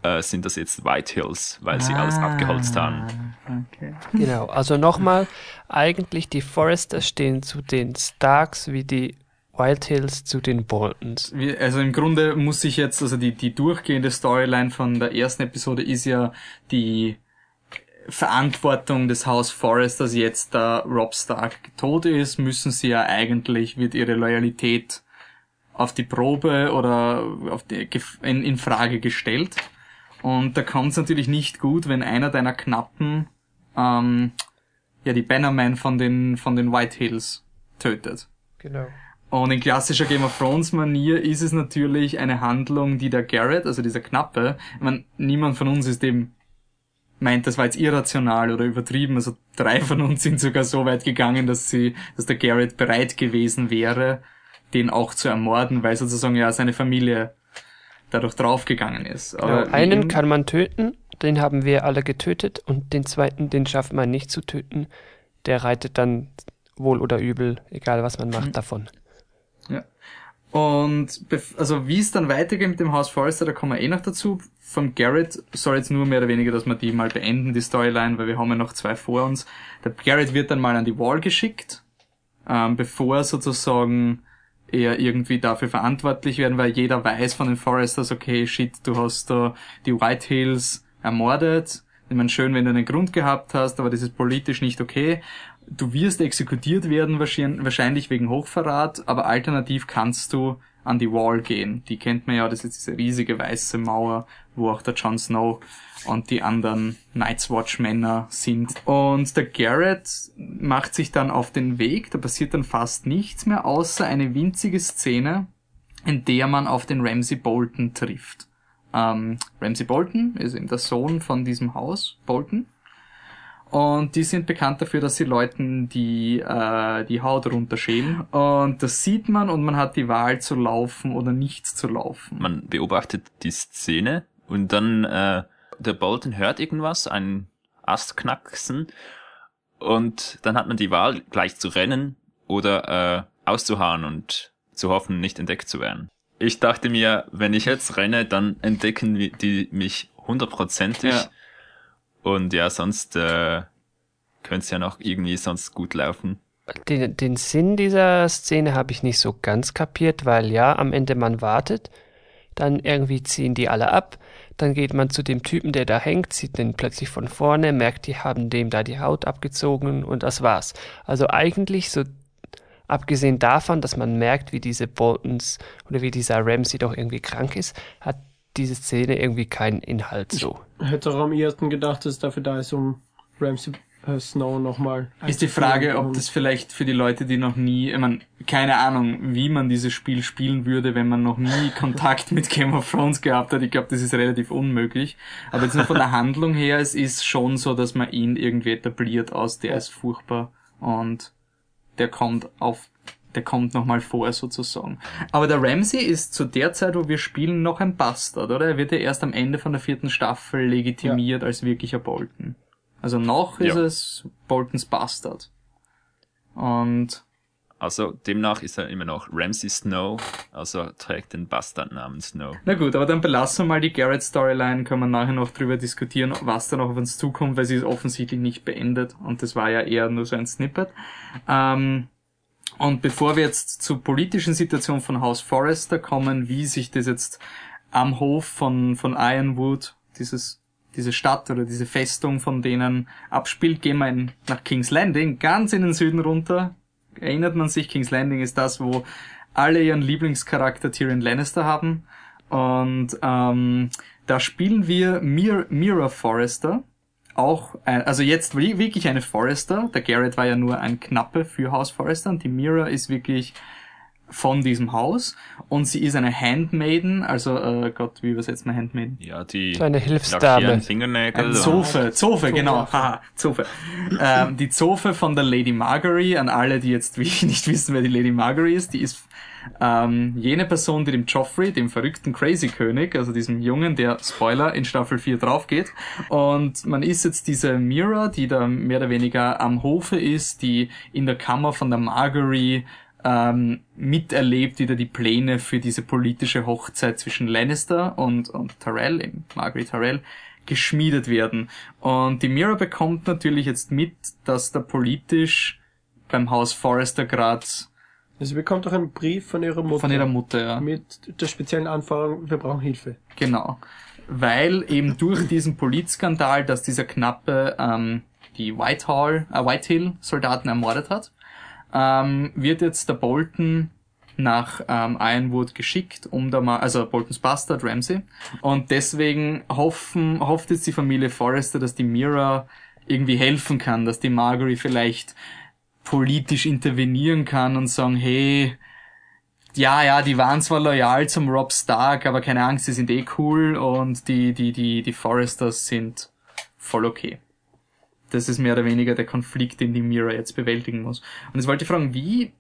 äh, sind das jetzt White Hills, weil sie alles abgeholzt haben. Okay. Genau, also nochmal, eigentlich die Foresters stehen zu den Starks wie die Whitehills zu den Boltons. Also im Grunde muss ich jetzt, also die, die durchgehende Storyline von der ersten Episode ist ja die Verantwortung des Haus Foresters jetzt, da Rob Stark tot ist, müssen sie ja eigentlich, wird ihre Loyalität auf die Probe oder auf die, gef- in, in Frage gestellt. Und da kommt es natürlich nicht gut, wenn einer deiner Knappen ähm, ja die Bannerman von den von den White Hills tötet. Genau. Und in klassischer Game of Thrones Manier ist es natürlich eine Handlung, die der Garrett, also dieser Knappe, ich meine, niemand von uns ist dem meint, das war jetzt irrational oder übertrieben. Also drei von uns sind sogar so weit gegangen, dass sie, dass der Garrett bereit gewesen wäre, den auch zu ermorden, weil sozusagen ja seine Familie dadurch draufgegangen ist. Aber Genau. Einen kann man töten, den haben wir alle getötet und den zweiten, den schafft man nicht zu töten. Der reitet dann wohl oder übel, egal was man macht, davon. Ja. Und also wie es dann weitergeht mit dem Haus Forrester, da kommen wir eh noch dazu. Vom Garrett soll jetzt nur mehr oder weniger, dass wir die mal beenden, die Storyline, weil wir haben ja noch zwei vor uns. Der Garrett wird dann mal an die Wall geschickt, ähm, bevor sozusagen er irgendwie dafür verantwortlich werden, weil jeder weiß von den Foresters, okay, shit, du hast da die White Hills ermordet. Ich meine, schön, wenn du einen Grund gehabt hast, aber das ist politisch nicht okay. Du wirst exekutiert werden, wahrscheinlich wegen Hochverrat, aber alternativ kannst du an die Wall gehen. Die kennt man ja, das ist diese riesige weiße Mauer, wo auch der Jon Snow und die anderen Night's Watch Männer sind. Und der Garrett macht sich dann auf den Weg, da passiert dann fast nichts mehr, außer eine winzige Szene, in der man auf den Ramsey Bolton trifft. Ähm, Ramsey Bolton ist eben der Sohn von diesem Haus, Bolton. Und die sind bekannt dafür, dass sie Leuten die, äh, die Haut runterschälen. Und das sieht man und man hat die Wahl zu laufen oder nicht zu laufen. Man beobachtet die Szene und dann äh, der Bolton hört irgendwas, einen Ast knacksen und dann hat man die Wahl, gleich zu rennen oder äh, auszuharren und zu hoffen, nicht entdeckt zu werden. Ich dachte mir, wenn ich jetzt renne, dann entdecken die mich hundertprozentig. Ja. Und ja, sonst äh, könnte es ja noch irgendwie sonst gut laufen. Den, den Sinn dieser Szene habe ich nicht so ganz kapiert, weil ja, am Ende man wartet, dann irgendwie ziehen die alle ab, dann geht man zu dem Typen, der da hängt, sieht den plötzlich von vorne, merkt, die haben dem da die Haut abgezogen und das war's. Also eigentlich so, abgesehen davon, dass man merkt, wie diese Boltons oder wie dieser Ramsey doch irgendwie krank ist, hat diese Szene irgendwie keinen Inhalt so. Hätte auch am ehesten gedacht, dass es dafür da ist, um Ramsey Snow nochmal. Ist die Frage, ob das vielleicht für die Leute, die noch nie, ich meine, keine Ahnung, wie man dieses Spiel spielen würde, wenn man noch nie Kontakt mit Game of Thrones gehabt hat. Ich glaube, das ist relativ unmöglich. Aber jetzt nur von der Handlung her, es ist schon so, dass man ihn irgendwie etabliert aus, der ist furchtbar und der kommt auf, der kommt nochmal vor sozusagen. Aber der Ramsey ist zu der Zeit, wo wir spielen, noch ein Bastard, oder? Er wird ja erst am Ende von der vierten Staffel legitimiert als wirklicher Bolton. Also noch ist Ja. es Boltons Bastard. Und Also demnach ist er immer noch Ramsay Snow, also trägt den Bastardnamen Snow. Na gut, aber dann belassen wir mal die Garrett-Storyline, können wir nachher noch drüber diskutieren, was da noch auf uns zukommt, weil sie ist offensichtlich nicht beendet und das war ja eher nur so ein Snippet. Ähm, und bevor wir jetzt zur politischen Situation von House Forrester kommen, wie sich das jetzt am Hof von, von Ironwood, dieses, diese Stadt oder diese Festung von denen abspielt, gehen wir in, nach King's Landing, ganz in den Süden runter, erinnert man sich, King's Landing ist das, wo alle ihren Lieblingscharakter Tyrion Lannister haben. Und ähm, da spielen wir Mir Mira Forrester. Auch, ein, also jetzt wirklich eine Forrester. Der Garrett war ja nur ein Knappe für Haus Forrester und die Mira ist wirklich von diesem Haus und sie ist eine Handmaiden, also äh, Gott, wie übersetzt man Handmaiden? Ja, die Eine Hilfsdame. Fingernägel. Ein Zofe, Zofe, genau, haha, Zofe. Ähm, die Zofe von der Lady Margery, an alle, die jetzt nicht wissen, wer die Lady Margery ist, die ist ähm, jene Person, die dem Joffrey, dem verrückten Crazy König, also diesem Jungen, der, Spoiler, in Staffel 4 draufgeht. Und man ist jetzt diese Mira, die da mehr oder weniger am Hofe ist, die in der Kammer von der Margery ähm, miterlebt, wie da die Pläne für diese politische Hochzeit zwischen Lannister und, und Tyrell, Margaret Tyrell, geschmiedet werden. Und die Mira bekommt natürlich jetzt mit, dass da politisch beim Haus Forrester gerade Sie bekommt auch einen Brief von ihrer Mutter. von ihrer Mutter, ja. Mit der speziellen Anforderung, wir brauchen Hilfe. Genau. Weil eben durch diesen Polizskandal, dass dieser Knappe ähm, die Whitehall, äh, Whitehill-Soldaten ermordet hat, ähm, wird jetzt der Bolton nach ähm, Ironwood geschickt, um da mal, also Boltons Bastard Ramsey. Und deswegen hoffen, hofft jetzt die Familie Forrester, dass die Mira irgendwie helfen kann, dass die Margery vielleicht politisch intervenieren kann und sagen, hey, ja, ja, die waren zwar loyal zum Rob Stark, aber keine Angst, die sind eh cool und die, die, die, die Foresters sind voll okay. Das ist mehr oder weniger der Konflikt, den die Mira jetzt bewältigen muss. Und jetzt wollte ich fragen, wie,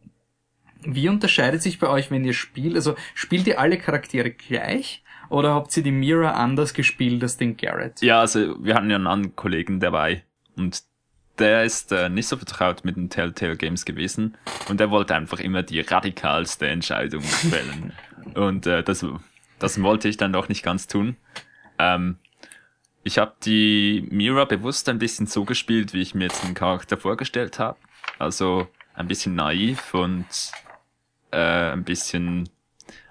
wie unterscheidet sich bei euch, wenn ihr spielt? Also spielt ihr alle Charaktere gleich? Oder habt ihr die Mira anders gespielt als den Garrett? Ja, also wir hatten ja einen anderen Kollegen dabei und der ist äh, nicht so vertraut mit den Telltale Games gewesen und der wollte einfach immer die radikalste Entscheidung fällen. und äh, das, das wollte ich dann doch nicht ganz tun. Ähm, ich habe die Mira bewusst ein bisschen so gespielt, wie ich mir jetzt den Charakter vorgestellt habe. Also ein bisschen naiv und äh, ein bisschen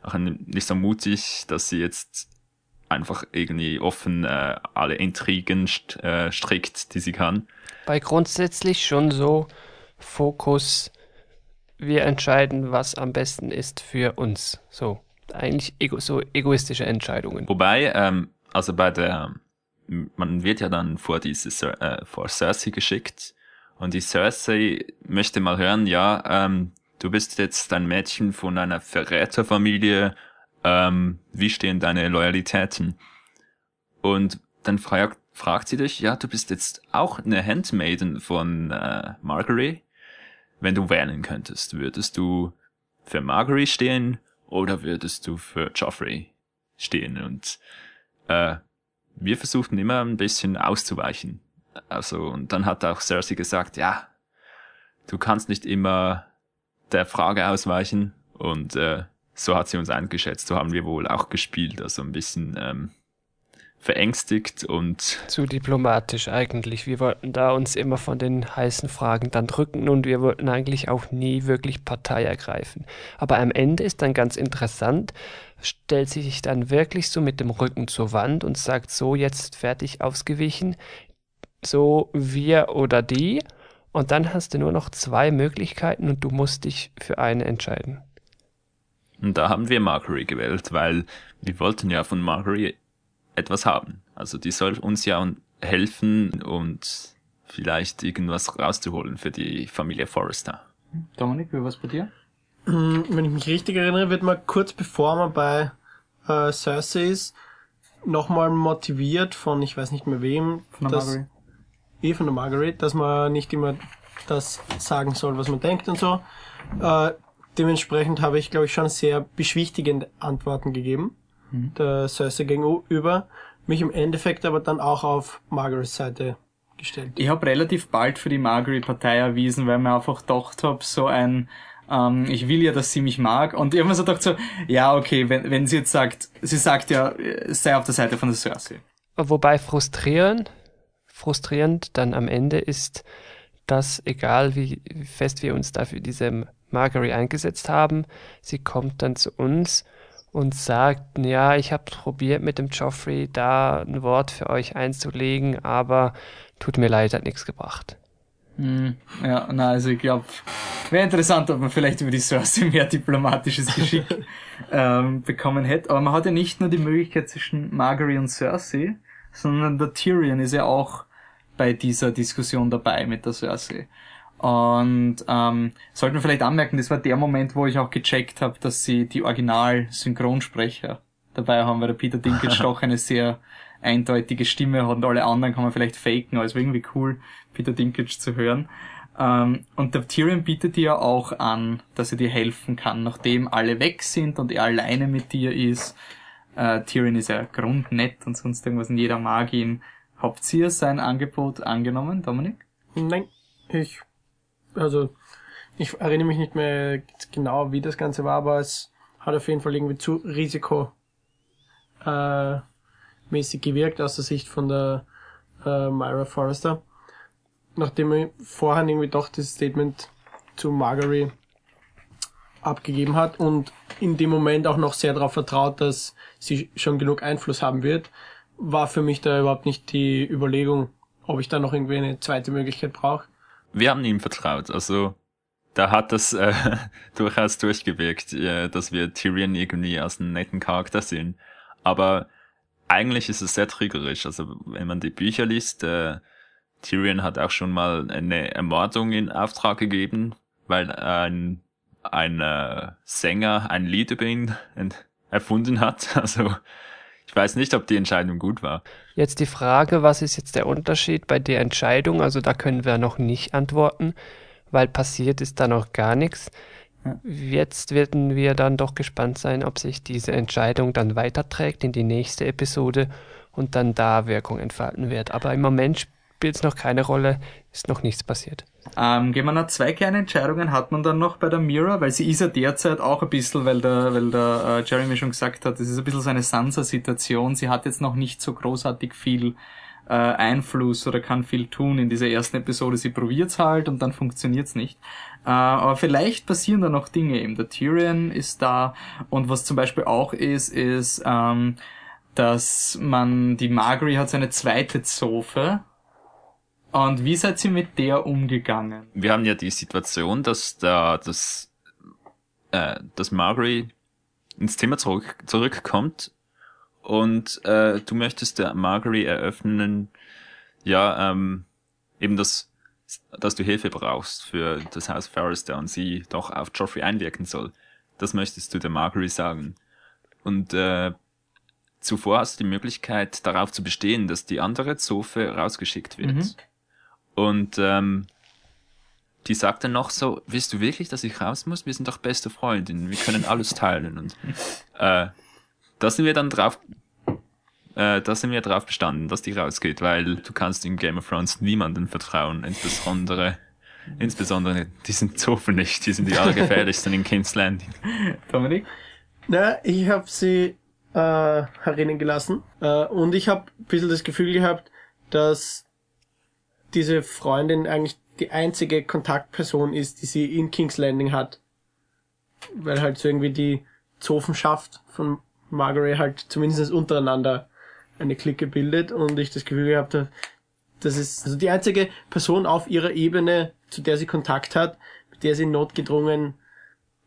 auch nicht so mutig, dass sie jetzt einfach irgendwie offen äh, alle Intrigen st äh, strickt, die sie kann. Bei grundsätzlich schon so Fokus, wir entscheiden, was am besten ist für uns. So, eigentlich ego so egoistische Entscheidungen. Wobei, ähm, also bei der, man wird ja dann vor diese äh, vor Cersei geschickt und die Cersei möchte mal hören, ja, ähm, du bist jetzt ein Mädchen von einer Verräterfamilie, ähm, wie stehen deine Loyalitäten? Und dann fragt, fragt sie dich, ja, du bist jetzt auch eine Handmaiden von äh, Margery. Wenn du wählen könntest, würdest du für Margery stehen oder würdest du für Joffrey stehen? Und äh, wir versuchten immer ein bisschen auszuweichen. Also, und dann hat auch Cersei gesagt, ja, du kannst nicht immer der Frage ausweichen und äh, so hat sie uns eingeschätzt, so haben wir wohl auch gespielt, also ein bisschen ähm, verängstigt und zu diplomatisch eigentlich. Wir wollten da uns immer von den heißen Fragen dann drücken und wir wollten eigentlich auch nie wirklich Partei ergreifen. Aber am Ende ist dann ganz interessant, stellt sie sich dann wirklich so mit dem Rücken zur Wand und sagt so jetzt fertig ausgewichen, so wir oder die und dann hast du nur noch zwei Möglichkeiten und du musst dich für eine entscheiden. Und da haben wir Margery gewählt, weil wir wollten ja von Margery etwas haben. Also die soll uns ja helfen und vielleicht irgendwas rauszuholen für die Familie Forrester. Dominik, wie war's bei dir? Wenn ich mich richtig erinnere, wird man kurz bevor man bei äh, Cersei ist, nochmal motiviert von, ich weiß nicht mehr wem, Von der dass, Margery. eh von der Margaret, dass man nicht immer das sagen soll, was man denkt und so. Äh, dementsprechend habe ich, glaube ich, schon sehr beschwichtigende Antworten gegeben, der Cersei gegenüber, mich im Endeffekt aber dann auch auf Margarets Seite gestellt. Ich habe relativ bald für die Margery Partei erwiesen, weil mir einfach gedacht habe, so ein ähm, ich will ja, dass sie mich mag. Und ich habe mir so gedacht so, ja, okay, wenn, wenn sie jetzt sagt, sie sagt ja, sei auf der Seite von der Cersei. Wobei frustrierend, frustrierend dann am Ende ist, dass egal wie fest wir uns dafür diese Margery eingesetzt haben, sie kommt dann zu uns und sagt, ja, ich habe probiert mit dem Joffrey da ein Wort für euch einzulegen, aber tut mir leid, hat nichts gebracht. Hm, ja, na, also ich glaube, wäre interessant, ob man vielleicht über die Cersei mehr diplomatisches Geschick ähm, bekommen hätte. Aber man hat ja nicht nur die Möglichkeit zwischen Margaery und Cersei, sondern der Tyrion ist ja auch bei dieser Diskussion dabei mit der Cersei. Und ähm, sollte man vielleicht anmerken, das war der Moment, wo ich auch gecheckt habe, dass sie die Original-Synchronsprecher dabei haben, weil der Peter Dinklage doch eine sehr eindeutige Stimme hat und alle anderen kann man vielleicht faken, aber es war irgendwie cool, Peter Dinklage zu hören. Ähm, und der Tyrion bietet dir auch an, dass er dir helfen kann, nachdem alle weg sind und er alleine mit dir ist. Äh, Tyrion ist ja grundnett und sonst irgendwas und jeder mag ihn. Habt ihr sein Angebot angenommen, Dominik? Nein, ich also ich erinnere mich nicht mehr genau, wie das Ganze war, aber es hat auf jeden Fall irgendwie zu risikomäßig äh, gewirkt aus der Sicht von der äh, Myra Forrester. Nachdem er vorher irgendwie doch das Statement zu Margery abgegeben hat und in dem Moment auch noch sehr darauf vertraut, dass sie schon genug Einfluss haben wird, war für mich da überhaupt nicht die Überlegung, ob ich da noch irgendwie eine zweite Möglichkeit brauche wir haben ihm vertraut. Also da hat das äh, durchaus durchgewirkt, äh, dass wir Tyrion irgendwie als einen netten Charakter sehen. Aber eigentlich ist es sehr triggerisch. Also wenn man die Bücher liest, äh, Tyrion hat auch schon mal eine Ermordung in Auftrag gegeben, weil ein, ein äh, Sänger ein Lied über ihn erfunden hat. Also ich weiß nicht, ob die Entscheidung gut war. Jetzt die Frage, was ist jetzt der Unterschied bei der Entscheidung? Also da können wir noch nicht antworten, weil passiert ist da noch gar nichts. Jetzt werden wir dann doch gespannt sein, ob sich diese Entscheidung dann weiterträgt in die nächste Episode und dann da Wirkung entfalten wird. Aber im Moment spielt es noch keine Rolle, ist noch nichts passiert. Ähm, gehen wir noch zwei kleine Entscheidungen hat man dann noch bei der Mira, weil sie ist ja derzeit auch ein bisschen, weil der, weil der äh, Jeremy schon gesagt hat, das ist ein bisschen so eine Sansa-Situation. Sie hat jetzt noch nicht so großartig viel äh, Einfluss oder kann viel tun in dieser ersten Episode. Sie probiert's halt und dann funktioniert's nicht. Äh, aber vielleicht passieren da noch Dinge eben. Der Tyrion ist da und was zum Beispiel auch ist, ist, ähm, dass man, die Margaery hat seine zweite Zofe, und wie seid ihr mit der umgegangen? Wir haben ja die Situation, dass da das, äh, dass Margaret ins Zimmer zurück, zurückkommt und äh, du möchtest der Margaret eröffnen, ja, ähm, eben das, dass du Hilfe brauchst für das Haus Forrester und sie doch auf Joffrey einwirken soll. Das möchtest du der Margaret sagen. Und äh, zuvor hast du die Möglichkeit, darauf zu bestehen, dass die andere Zofe rausgeschickt wird. Mhm. Und ähm, die sagt dann noch so, willst du wirklich, dass ich raus muss? Wir sind doch beste Freundinnen, wir können alles teilen. Und äh, da sind wir dann drauf, äh, da sind wir drauf bestanden, dass die rausgeht, weil du kannst in Game of Thrones niemanden vertrauen, insbesondere insbesondere diesen Zofen nicht, die sind die allergefährlichsten in King's Landing. Dominik? Na, ich habe sie äh, herinnen gelassen äh, und ich habe ein bisschen das Gefühl gehabt, dass diese Freundin eigentlich die einzige Kontaktperson ist, die sie in King's Landing hat. Weil halt so irgendwie die Zofenschaft von Margaret halt zumindest untereinander eine Clique bildet und ich das Gefühl gehabt habe, das ist also die einzige Person auf ihrer Ebene, zu der sie Kontakt hat, mit der sie notgedrungen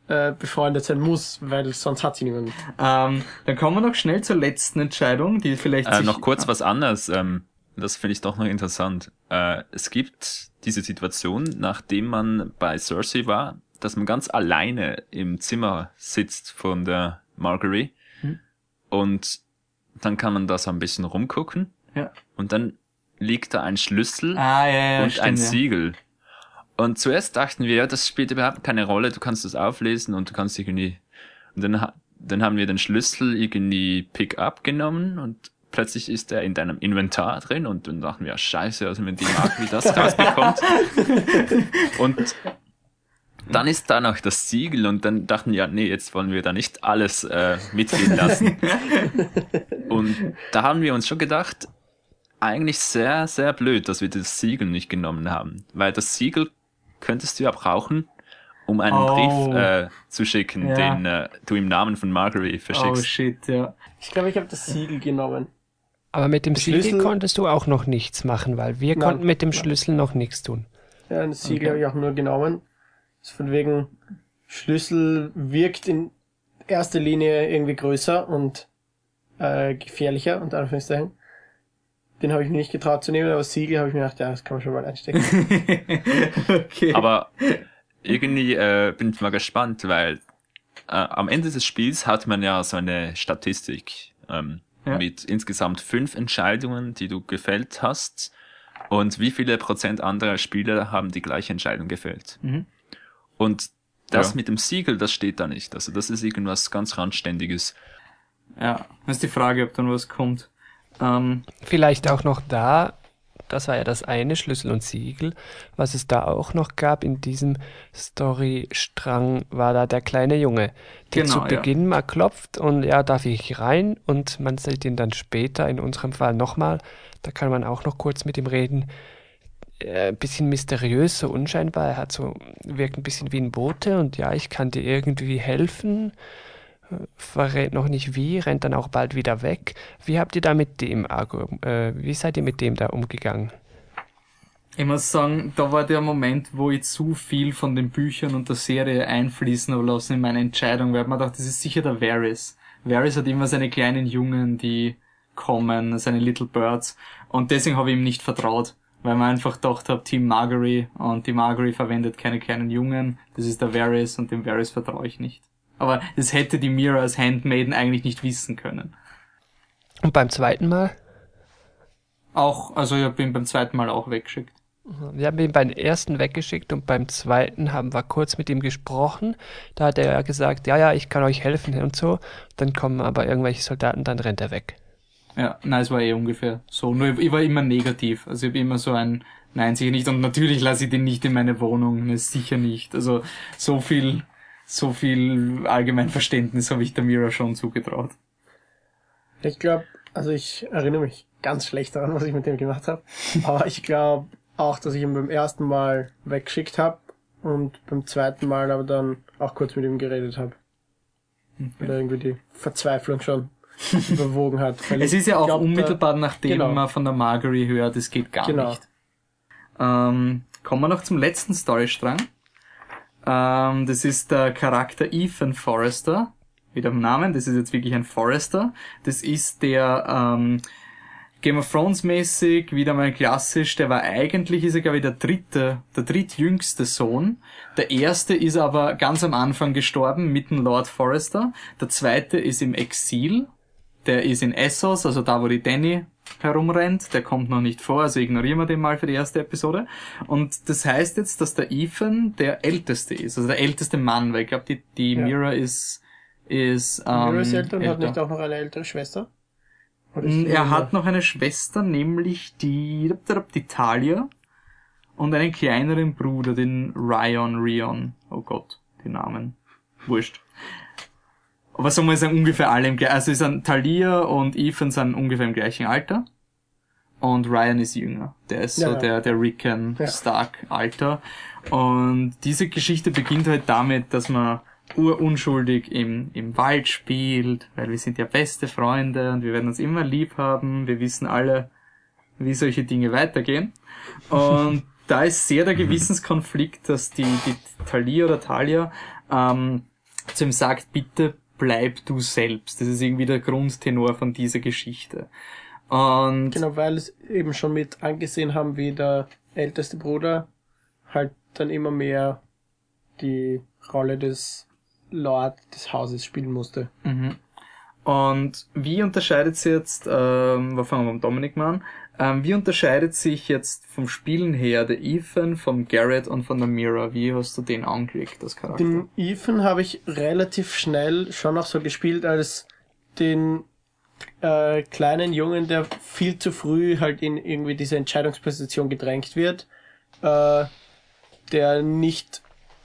äh, befreundet sein muss, weil sonst hat sie niemanden. Ähm, dann kommen wir noch schnell zur letzten Entscheidung, die vielleicht äh, noch kurz was anderes. Ähm, das finde ich doch noch interessant. Äh, es gibt diese Situation, nachdem man bei Cersei war, dass man ganz alleine im Zimmer sitzt von der Marguerite hm. und dann kann man da so ein bisschen rumgucken ja. und dann liegt da ein Schlüssel ah, ja, ja, und stimmt, ein Siegel. Und zuerst dachten wir, ja, das spielt überhaupt keine Rolle, du kannst das auflesen und du kannst irgendwie, und dann, dann haben wir den Schlüssel irgendwie Pick-up genommen und plötzlich ist er in deinem Inventar drin und dann dachten wir, scheiße, also wenn die Mark wie das rausbekommt. und dann ist da noch das Siegel und dann dachten ja, nee, jetzt wollen wir da nicht alles äh, mitgehen lassen. und da haben wir uns schon gedacht, eigentlich sehr, sehr blöd, dass wir das Siegel nicht genommen haben. Weil das Siegel könntest du ja brauchen, um einen Oh. Brief äh, zu schicken, Ja. den äh, du im Namen von Marguerite Oh verschickst. shit, ja. Ich glaube, ich habe das Siegel genommen. Aber mit dem Siegel Schlüssel- konntest du auch noch nichts machen, weil wir Nein, konnten mit dem nein. Schlüssel noch nichts tun. Ja, das Siegel Okay. habe ich auch nur genommen. Also von wegen Schlüssel wirkt in erster Linie irgendwie größer und äh, gefährlicher, unter Anführungszeichen. Den habe ich mir nicht getraut zu nehmen, aber das Siegel habe ich mir gedacht, ja, das kann man schon mal einstecken. okay. Aber irgendwie äh, bin ich mal gespannt, weil äh, am Ende des Spiels hat man ja so eine Statistik ähm, Ja. mit insgesamt fünf Entscheidungen, die du gefällt hast. Und wie viele Prozent anderer Spieler haben die gleiche Entscheidung gefällt? Mhm. Und das Ja. mit dem Siegel, das steht da nicht. Also das ist irgendwas ganz Randständiges. ja, das ist die Frage, ob dann was kommt. Ähm, Vielleicht auch noch da, das war ja das eine, Schlüssel und Siegel. Was es da auch noch gab in diesem Storystrang, war da der kleine Junge, der Genau, zu ja. Beginn mal klopft und ja, darf ich rein? Und man sieht ihn dann später, in unserem Fall nochmal, da kann man auch noch kurz mit ihm reden. Äh, Ein bisschen mysteriös, so unscheinbar. Er hat so, wirkt ein bisschen wie ein Bote und ja, ich kann dir irgendwie helfen verrät noch nicht wie, rennt dann auch bald wieder weg. Wie habt ihr da mit dem, äh, wie seid ihr mit dem da umgegangen? ich muss sagen, da war der Moment, wo ich zu viel von den Büchern und der Serie einfließen habe lassen in meine Entscheidung, weil mir dachte, das ist sicher der Varys. Varys hat immer seine kleinen Jungen, die kommen, seine Little Birds. Und deswegen habe ich ihm nicht vertraut, weil man einfach gedacht habe, Team Margery und die Margery verwendet keine kleinen Jungen. Das ist der Varys und dem Varys vertraue ich nicht. Aber das hätte die Mira als Handmaiden eigentlich nicht wissen können. Und beim zweiten Mal? Auch, also ich habe ihn beim zweiten Mal auch weggeschickt. Wir haben ihn beim ersten weggeschickt und beim zweiten haben wir kurz mit ihm gesprochen. Da hat er ja gesagt, ja, ja, ich kann euch helfen und so. Dann kommen aber irgendwelche Soldaten, dann rennt er weg. Ja, nein, es war eh ungefähr so. Nur ich, ich war immer negativ. Also ich habe immer so ein Nein, sicher nicht. Und natürlich lasse ich den nicht in meine Wohnung. Ne, sicher nicht. Also so viel, so viel Allgemeinverständnis habe ich der Mira schon zugetraut. Ich glaube, also ich erinnere mich ganz schlecht daran, was ich mit dem gemacht habe. Aber ich glaube auch, dass ich ihn beim ersten Mal weggeschickt habe und beim zweiten Mal aber dann auch kurz mit ihm geredet habe. Weil irgendwie die Verzweiflung schon überwogen hat. Weil Es ist ja auch glaub, unmittelbar nachdem genau. man von der Margery hört, es geht gar Genau. nicht. Ähm, kommen wir noch zum letzten Storystrang. Ähm, das ist der Charakter Ethan Forrester. Wieder im Namen, das ist jetzt wirklich ein Forrester. Das ist der ähm, Game of Thrones mäßig, wieder mal klassisch, der war eigentlich, ist er glaube ich der dritte, der drittjüngste Sohn. Der erste ist aber ganz am Anfang gestorben, mitten Lord Forrester. Der zweite ist im Exil, der ist in Essos, also da, wo die Danny herumrennt, der kommt noch nicht vor, also ignorieren wir den mal für die erste Episode. Und das heißt jetzt, dass der Ethan der älteste ist, also der älteste Mann, weil ich glaube, die, die Ja. Mira ist, ist, ähm, Mira ist älter und hat älter. nicht auch noch eine ältere Schwester? Mm, Er hat noch eine Schwester, nämlich die, die Talia und einen kleineren Bruder, den Ryan Rion. Oh Gott, die Namen. Wurscht. Aber sagen wir, sind ungefähr alle im gleichen, also sind Talia und Ethan sind ungefähr im gleichen Alter. Und Ryan ist jünger. Der ist so Ja, ja. der, der Rickon Ja. Stark Alter. Und diese Geschichte beginnt halt damit, dass man urunschuldig im, im Wald spielt, weil wir sind ja beste Freunde und wir werden uns immer lieb haben. Wir wissen alle, wie solche Dinge weitergehen. Und da ist sehr der Gewissenskonflikt, dass die, die Talia oder Talia ähm, zu ihm sagt, bitte bleib du selbst. Das ist irgendwie der Grundtenor von dieser Geschichte. Und Genau, weil es eben schon mit angesehen haben, wie der älteste Bruder halt dann immer mehr die Rolle des Lord des Hauses spielen musste. Mhm. Und wie unterscheidet sich jetzt, ähm, wir fangen wir mit Dominik mal an, ähm, wie unterscheidet sich jetzt vom Spielen her der Ethan, vom Garrett und von der Mira? Wie hast du den angelegt, das Charakter? Den Ethan habe ich relativ schnell schon auch so gespielt als den äh, kleinen Jungen, der viel zu früh halt in irgendwie diese Entscheidungsposition gedrängt wird, äh, der nicht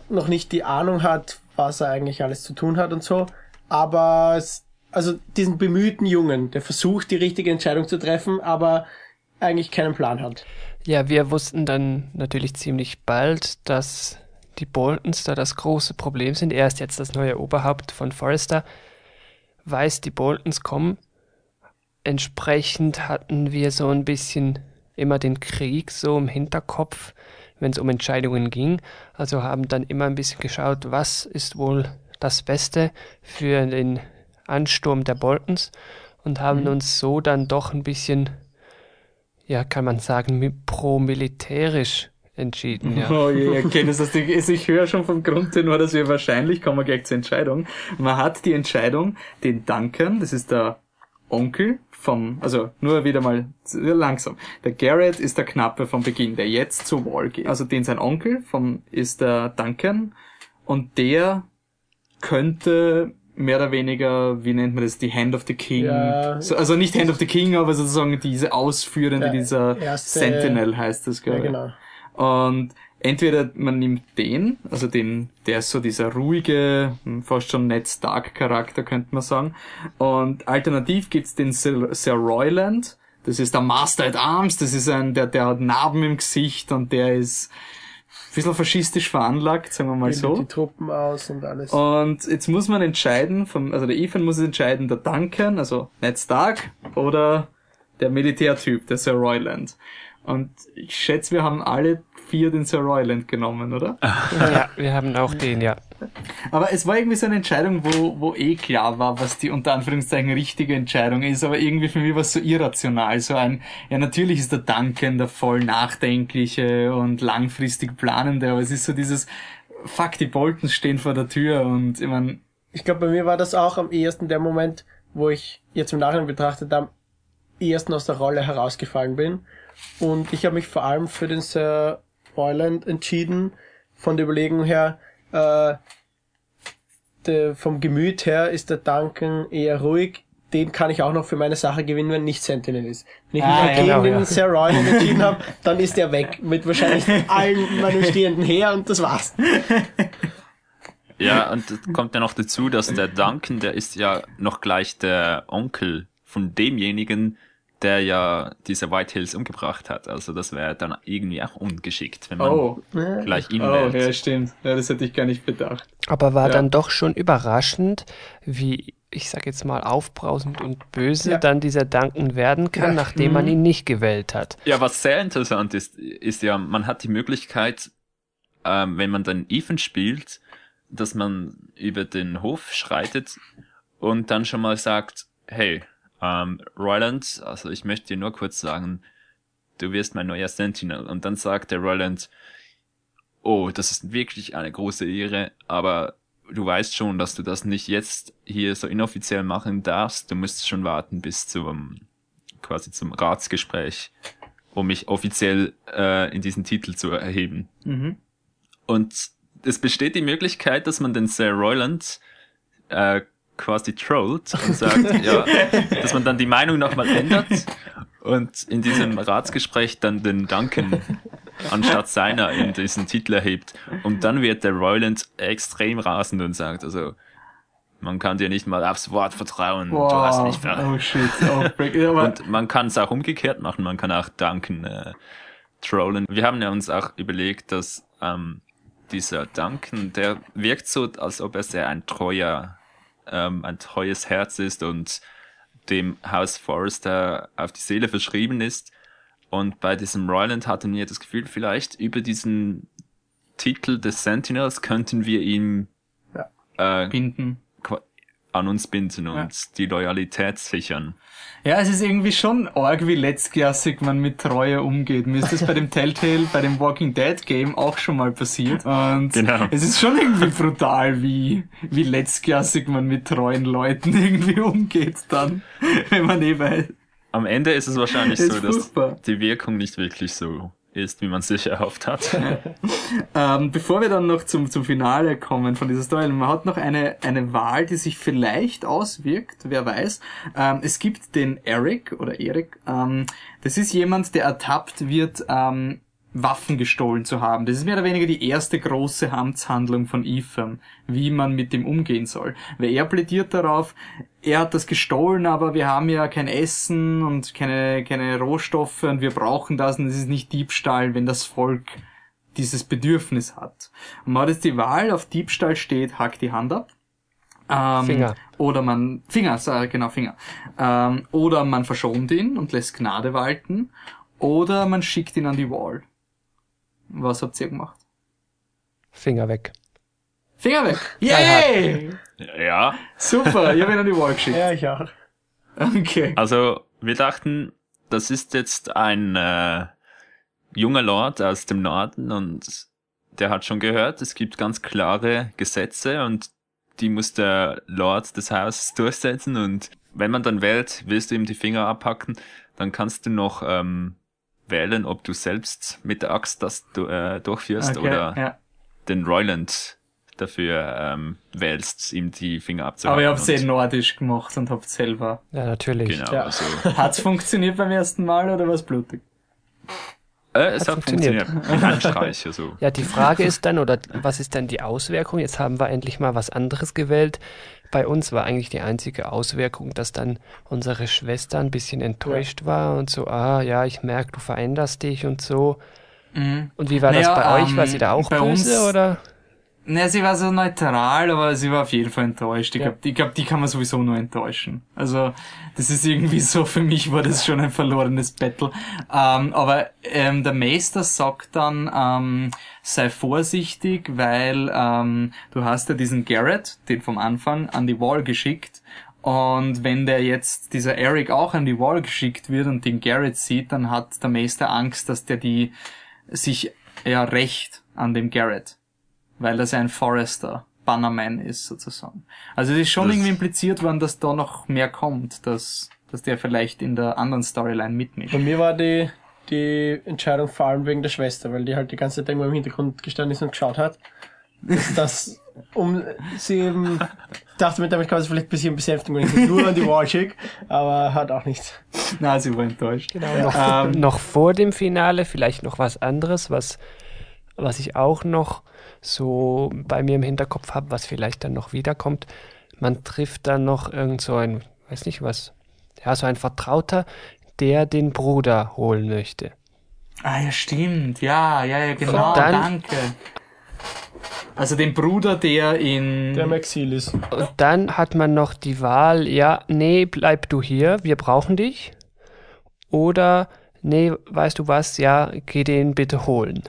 noch nicht die Ahnung hat, was er eigentlich alles zu tun hat und so. Aber es, also diesen bemühten Jungen, der versucht, die richtige Entscheidung zu treffen, aber eigentlich keinen Plan hat. Ja, wir wussten dann natürlich ziemlich bald, dass die Boltons da das große Problem sind. Er ist jetzt das neue Oberhaupt von Forrester, weiß, die Boltons kommen. Entsprechend hatten wir so ein bisschen immer den Krieg so im Hinterkopf, wenn es um Entscheidungen ging. Also haben dann immer ein bisschen geschaut, was ist wohl das Beste für den Ansturm der Boltons und haben mhm. uns so dann doch ein bisschen, ja, kann man sagen, pro-militärisch entschieden. Ja. Oh je, ich kenne das. Ich höre schon vom Grundtenor, dass wir wahrscheinlich kommen wir gleich zur Entscheidung. Man hat die Entscheidung, den Duncan, das ist der Onkel vom, also nur wieder mal langsam. Der Garrett ist der Knappe vom Beginn, der jetzt zu Wall geht. Also den sein Onkel vom, ist der Duncan und der könnte mehr oder weniger, wie nennt man das, die Hand of the King. Ja. So, also nicht Hand of the King, aber sozusagen diese Ausführende dieser erste, Sentinel heißt das, glaube ich. Ja, genau. Und entweder man nimmt den, also den, der ist so dieser ruhige, fast schon Ned Stark Charakter, könnte man sagen. Und alternativ gibt's den Sir, Sir Royland, das ist der Master at Arms, das ist ein, der, der hat Narben im Gesicht und der ist, bisschen faschistisch veranlagt, sagen wir mal so. die Truppen aus und alles. Und jetzt muss man entscheiden, vom, also der Ethan muss entscheiden, der Duncan, also Ned Stark, oder der Militärtyp, der Sir Royland. Und ich schätze, wir haben alle vier den Sir Royland genommen, oder? Ja, wir haben auch den, ja. Aber es war irgendwie so eine Entscheidung, wo, wo eh klar war, was die unter Anführungszeichen richtige Entscheidung ist, aber irgendwie für mich war es so irrational. So ein, ja natürlich ist der Duncan der voll nachdenkliche und langfristig planende, aber es ist so dieses, fuck, die Boltons stehen vor der Tür und ich meine. Ich glaube, bei mir war das auch am ehesten der Moment, wo ich jetzt im Nachhinein betrachtet am ehesten aus der Rolle herausgefallen bin. Und ich habe mich vor allem für den Sir Royland entschieden, von der Überlegung her, äh, de, vom Gemüt her ist der Duncan eher ruhig. Den kann ich auch noch für meine Sache gewinnen, wenn nicht Sentinel ist. Wenn ich mich ah, gegen genau, den ja. Sir Royal entschieden habe, dann ist er weg mit wahrscheinlich allen meinen stehenden Heer und das war's. Ja, und kommt ja noch dazu, dass der Duncan, der ist ja noch gleich der Onkel von demjenigen, der ja diese White Hills umgebracht hat. Also das wäre dann irgendwie auch ungeschickt, wenn man oh. gleich ihn oh, wählt. Ja, stimmt. Ja, das hätte ich gar nicht bedacht. Aber war ja. dann doch schon überraschend, wie ich sag jetzt mal aufbrausend und böse ja. dann dieser Duncan werden kann, ja. nachdem mhm. man ihn nicht gewählt hat. Ja, was sehr interessant ist, ist ja, man hat die Möglichkeit, ähm, wenn man dann Ethan spielt, dass man über den Hof schreitet und dann schon mal sagt, hey, ähm, Roland, also ich möchte dir nur kurz sagen, du wirst mein neuer Sentinel. Und dann sagt der Roland, oh, das ist wirklich eine große Ehre, aber du weißt schon, dass du das nicht jetzt hier so inoffiziell machen darfst. Du musst schon warten bis zum quasi zum Ratsgespräch, um mich offiziell äh, in diesen Titel zu erheben. Mhm. Und es besteht die Möglichkeit, dass man den Sir Royland äh, quasi trollt und sagt, ja, dass man dann die Meinung nochmal ändert und in diesem Ratsgespräch dann den Duncan anstatt seiner in diesen Titel erhebt. Und dann wird der Royland extrem rasend und sagt, also, man kann dir nicht mal aufs Wort vertrauen. Wow. Du hast nicht ver oh shit. Oh, und man kann es auch umgekehrt machen. Man kann auch Duncan äh, trollen. Wir haben ja uns auch überlegt, dass ähm, dieser Duncan, der wirkt so, als ob er sehr ein treuer ähm, ein treues Herz ist und dem House Forrester auf die Seele verschrieben ist. Und bei diesem Royland hatten wir das Gefühl, vielleicht über diesen Titel des Sentinels könnten wir ihm ja. äh, binden an uns binden und ja. die Loyalität sichern. Ja, es ist irgendwie schon arg, wie letztklassig man mit Treue umgeht. Mir ist das bei dem Telltale, bei dem Walking Dead Game auch schon mal passiert. Und genau. es ist schon irgendwie brutal, wie, wie letztklassig man mit treuen Leuten irgendwie umgeht dann, wenn man eh weiß. Am Ende ist es wahrscheinlich so, dass die Wirkung nicht wirklich so ist, wie man sich erhofft hat. ähm, bevor wir dann noch zum, zum Finale kommen von dieser Story, man hat noch eine, eine Wahl, die sich vielleicht auswirkt, wer weiß. Ähm, es gibt den Eric oder Erik, ähm, das ist jemand, der ertappt wird, ähm, Waffen gestohlen zu haben. Das ist mehr oder weniger die erste große Amtshandlung von Ethan, wie man mit dem umgehen soll. Weil er plädiert darauf, er hat das gestohlen, aber wir haben ja kein Essen und keine, keine Rohstoffe und wir brauchen das und es ist nicht Diebstahl, wenn das Volk dieses Bedürfnis hat. Und man hat jetzt die Wahl, auf Diebstahl steht, hack die Hand ab. Ähm, Finger. Oder man, Finger, äh, genau, Finger. Ähm, oder man verschont ihn und lässt Gnade walten. Oder man schickt ihn an die Wall. Was habt ihr gemacht? Finger weg. Finger weg! Yay! Ja, Super, ich habe ihn an die Wall geschickt. Ja, ich auch. Okay. also wir dachten, das ist jetzt ein äh, junger Lord aus dem Norden und der hat schon gehört, es gibt ganz klare Gesetze und die muss der Lord des Hauses durchsetzen und wenn man dann wählt, willst du ihm die Finger abhacken, dann kannst du noch ähm, wählen, ob du selbst mit der Axt das du, äh, durchführst okay. oder ja. den Royland dafür ähm, wählst, ihm die Finger abzuhacken. Aber ihr habt Und- sehr nordisch gemacht und habt selber. Ja, natürlich. Genau, Ja. also Hat's funktioniert beim ersten Mal oder war's blutig? äh, es Hat hat funktioniert. funktioniert. Mit einem Streich, also. Ja, die Frage ist dann, oder was ist dann die Auswirkung? Jetzt haben wir endlich mal was anderes gewählt. Bei uns war eigentlich die einzige Auswirkung, dass dann unsere Schwester ein bisschen enttäuscht war und so, ah ja, ich merke, du veränderst dich und so. Und wie war das Naja, bei euch? War ähm, sie da auch böse uns- oder? Ne, sie war so neutral, aber sie war auf jeden Fall enttäuscht. Ich Ja. glaube, glaub, die kann man sowieso nur enttäuschen. Also, das ist irgendwie so, für mich war das schon ein verlorenes Battle. Ähm, aber ähm, der Meister sagt dann, ähm, sei vorsichtig, weil ähm, du hast ja diesen Garrett, den vom Anfang, an die Wall geschickt. Und wenn der jetzt, dieser Eric auch an die Wall geschickt wird und den Garrett sieht, dann hat der Meister Angst, dass der die sich ja rächt an dem Garrett weil das ein Forester, Bannerman ist sozusagen. Also es ist schon Das- irgendwie impliziert worden, dass da noch mehr kommt, dass, dass der vielleicht in der anderen Storyline mitmischt. Bei mir war die, die Entscheidung vor allem wegen der Schwester, weil die halt die ganze Zeit irgendwo im Hintergrund gestanden ist und geschaut hat. Dass das, um sie eben, dachte mit damit kann man sie vielleicht ein bisschen besänftigen, wenn ich sie nur an die Wall schicke, aber hat auch nichts. Na, sie war enttäuscht. Genau, noch, Ähm, noch vor dem Finale vielleicht noch was anderes, was, was ich auch noch so bei mir im Hinterkopf habe, was vielleicht dann noch wiederkommt. Man trifft dann noch irgend so ein, weiß nicht was, ja, so ein Vertrauter, der den Bruder holen möchte. Ah ja, stimmt. Ja, ja, ja, genau. Dann- danke. Also den Bruder, der in... Der im Exil ist. Und dann hat man noch die Wahl, ja, nee, bleib du hier, wir brauchen dich. Oder, nee, weißt du was, ja, geh den bitte holen.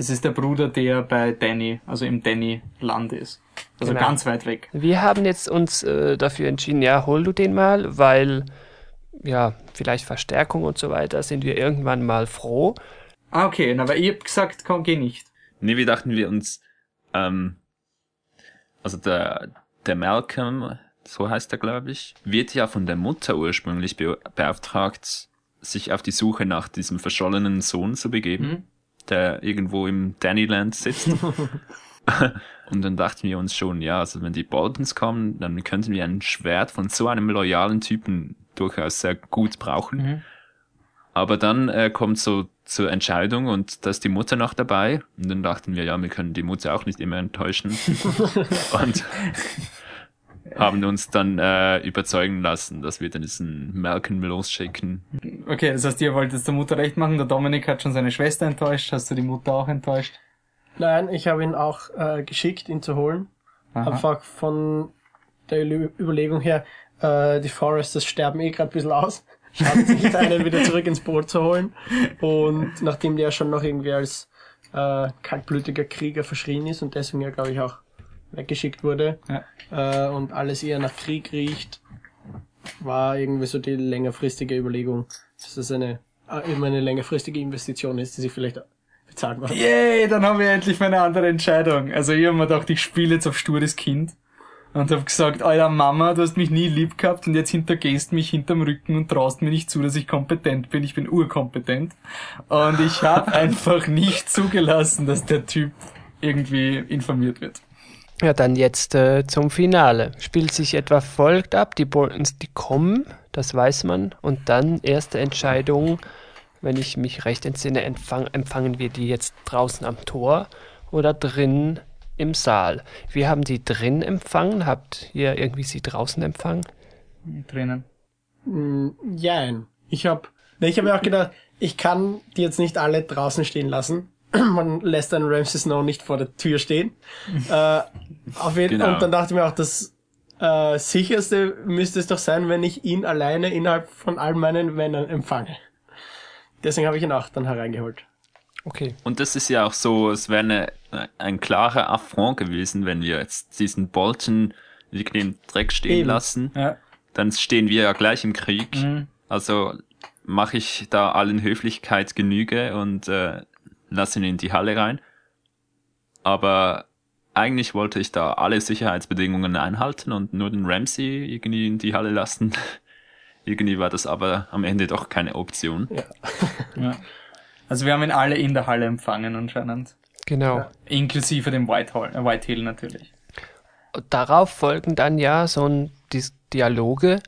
Das ist der Bruder, der bei Danny, also im Danny-Land ist. Also Genau. ganz weit weg. Wir haben jetzt uns äh, dafür entschieden, ja, hol du den mal, weil, ja, vielleicht Verstärkung und so weiter, sind wir irgendwann mal froh. Ah, okay. Aber ihr habt gesagt, komm, geh nicht. Nee, wie dachten wir uns, ähm, also der, der Malcolm, so heißt er, glaube ich, wird ja von der Mutter ursprünglich be beauftragt, sich auf die Suche nach diesem verschollenen Sohn zu begeben, Mhm. Der irgendwo im Dannyland sitzt. Und dann dachten wir uns schon, ja, also wenn die Boltons kommen, dann könnten wir ein Schwert von so einem loyalen Typen durchaus sehr gut brauchen. Mhm. Aber dann äh, kommt so zur Entscheidung und da ist die Mutter noch dabei. Und dann dachten wir, ja, wir können die Mutter auch nicht immer enttäuschen. und haben uns dann äh, überzeugen lassen, dass wir dann diesen Malcolm losschicken. Okay, das heißt, ihr wollt jetzt der Mutter recht machen. Der Dominik hat schon seine Schwester enttäuscht. Hast du die Mutter auch enttäuscht? Nein, ich habe ihn auch äh, geschickt, ihn zu holen. Aha. Einfach von der Überlegung her, äh, die Foresters sterben eh gerade ein bisschen aus. Schadet sich einen wieder zurück ins Boot zu holen. Und nachdem der schon noch irgendwie als äh, kaltblütiger Krieger verschrien ist und deswegen ja, glaube ich, auch weggeschickt wurde Ja. äh, und alles eher nach Krieg riecht, war irgendwie so die längerfristige Überlegung, dass das eine, äh, eben eine längerfristige Investition ist, die sich vielleicht bezahlt macht. Yay, dann haben wir endlich mal eine andere Entscheidung. Also ich habe mir gedacht, ich spiele jetzt auf stures Kind. Und habe gesagt, Alter Mama, du hast mich nie lieb gehabt und jetzt hintergehst mich hinterm Rücken und traust mir nicht zu, dass ich kompetent bin. Ich bin urkompetent. Und ich habe einfach nicht zugelassen, dass der Typ irgendwie informiert wird. Ja, dann jetzt äh, zum Finale. Spielt sich etwa folgt ab, die Boltons, die kommen, das weiß man, und dann erste Entscheidung, wenn ich mich recht entsinne, empfang, empfangen wir die jetzt draußen am Tor oder drin im Saal. Wir haben die drin empfangen. Habt ihr irgendwie sie draußen empfangen? Drinnen. Mm, Jein. Ich habe ich hab mir auch gedacht, ich kann die jetzt nicht alle draußen stehen lassen. Man lässt einen Ramsey Snow nicht vor der Tür stehen. äh, auf jeden, Genau. Und dann dachte ich mir auch, das äh, sicherste müsste es doch sein, wenn ich ihn alleine innerhalb von all meinen Männern empfange. Deswegen habe ich ihn auch dann hereingeholt. Okay. Und das ist ja auch so, es wäre eine, ein klarer Affront gewesen, wenn wir jetzt diesen Bolton irgendwie im Dreck stehen Eben. lassen. Ja. Dann stehen wir ja gleich im Krieg. Mhm. Also mache ich da allen Höflichkeit Genüge und äh, lasse ihn in die Halle rein. Aber eigentlich wollte ich da alle Sicherheitsbedingungen einhalten und nur den Ramsey irgendwie in die Halle lassen. irgendwie war das aber am Ende doch keine Option. ja. Also wir haben ihn alle in der Halle empfangen anscheinend. Genau. Ja. Inklusive dem White, Hall, äh, White Hill natürlich. Darauf folgen dann ja so ein Dis Dialoge.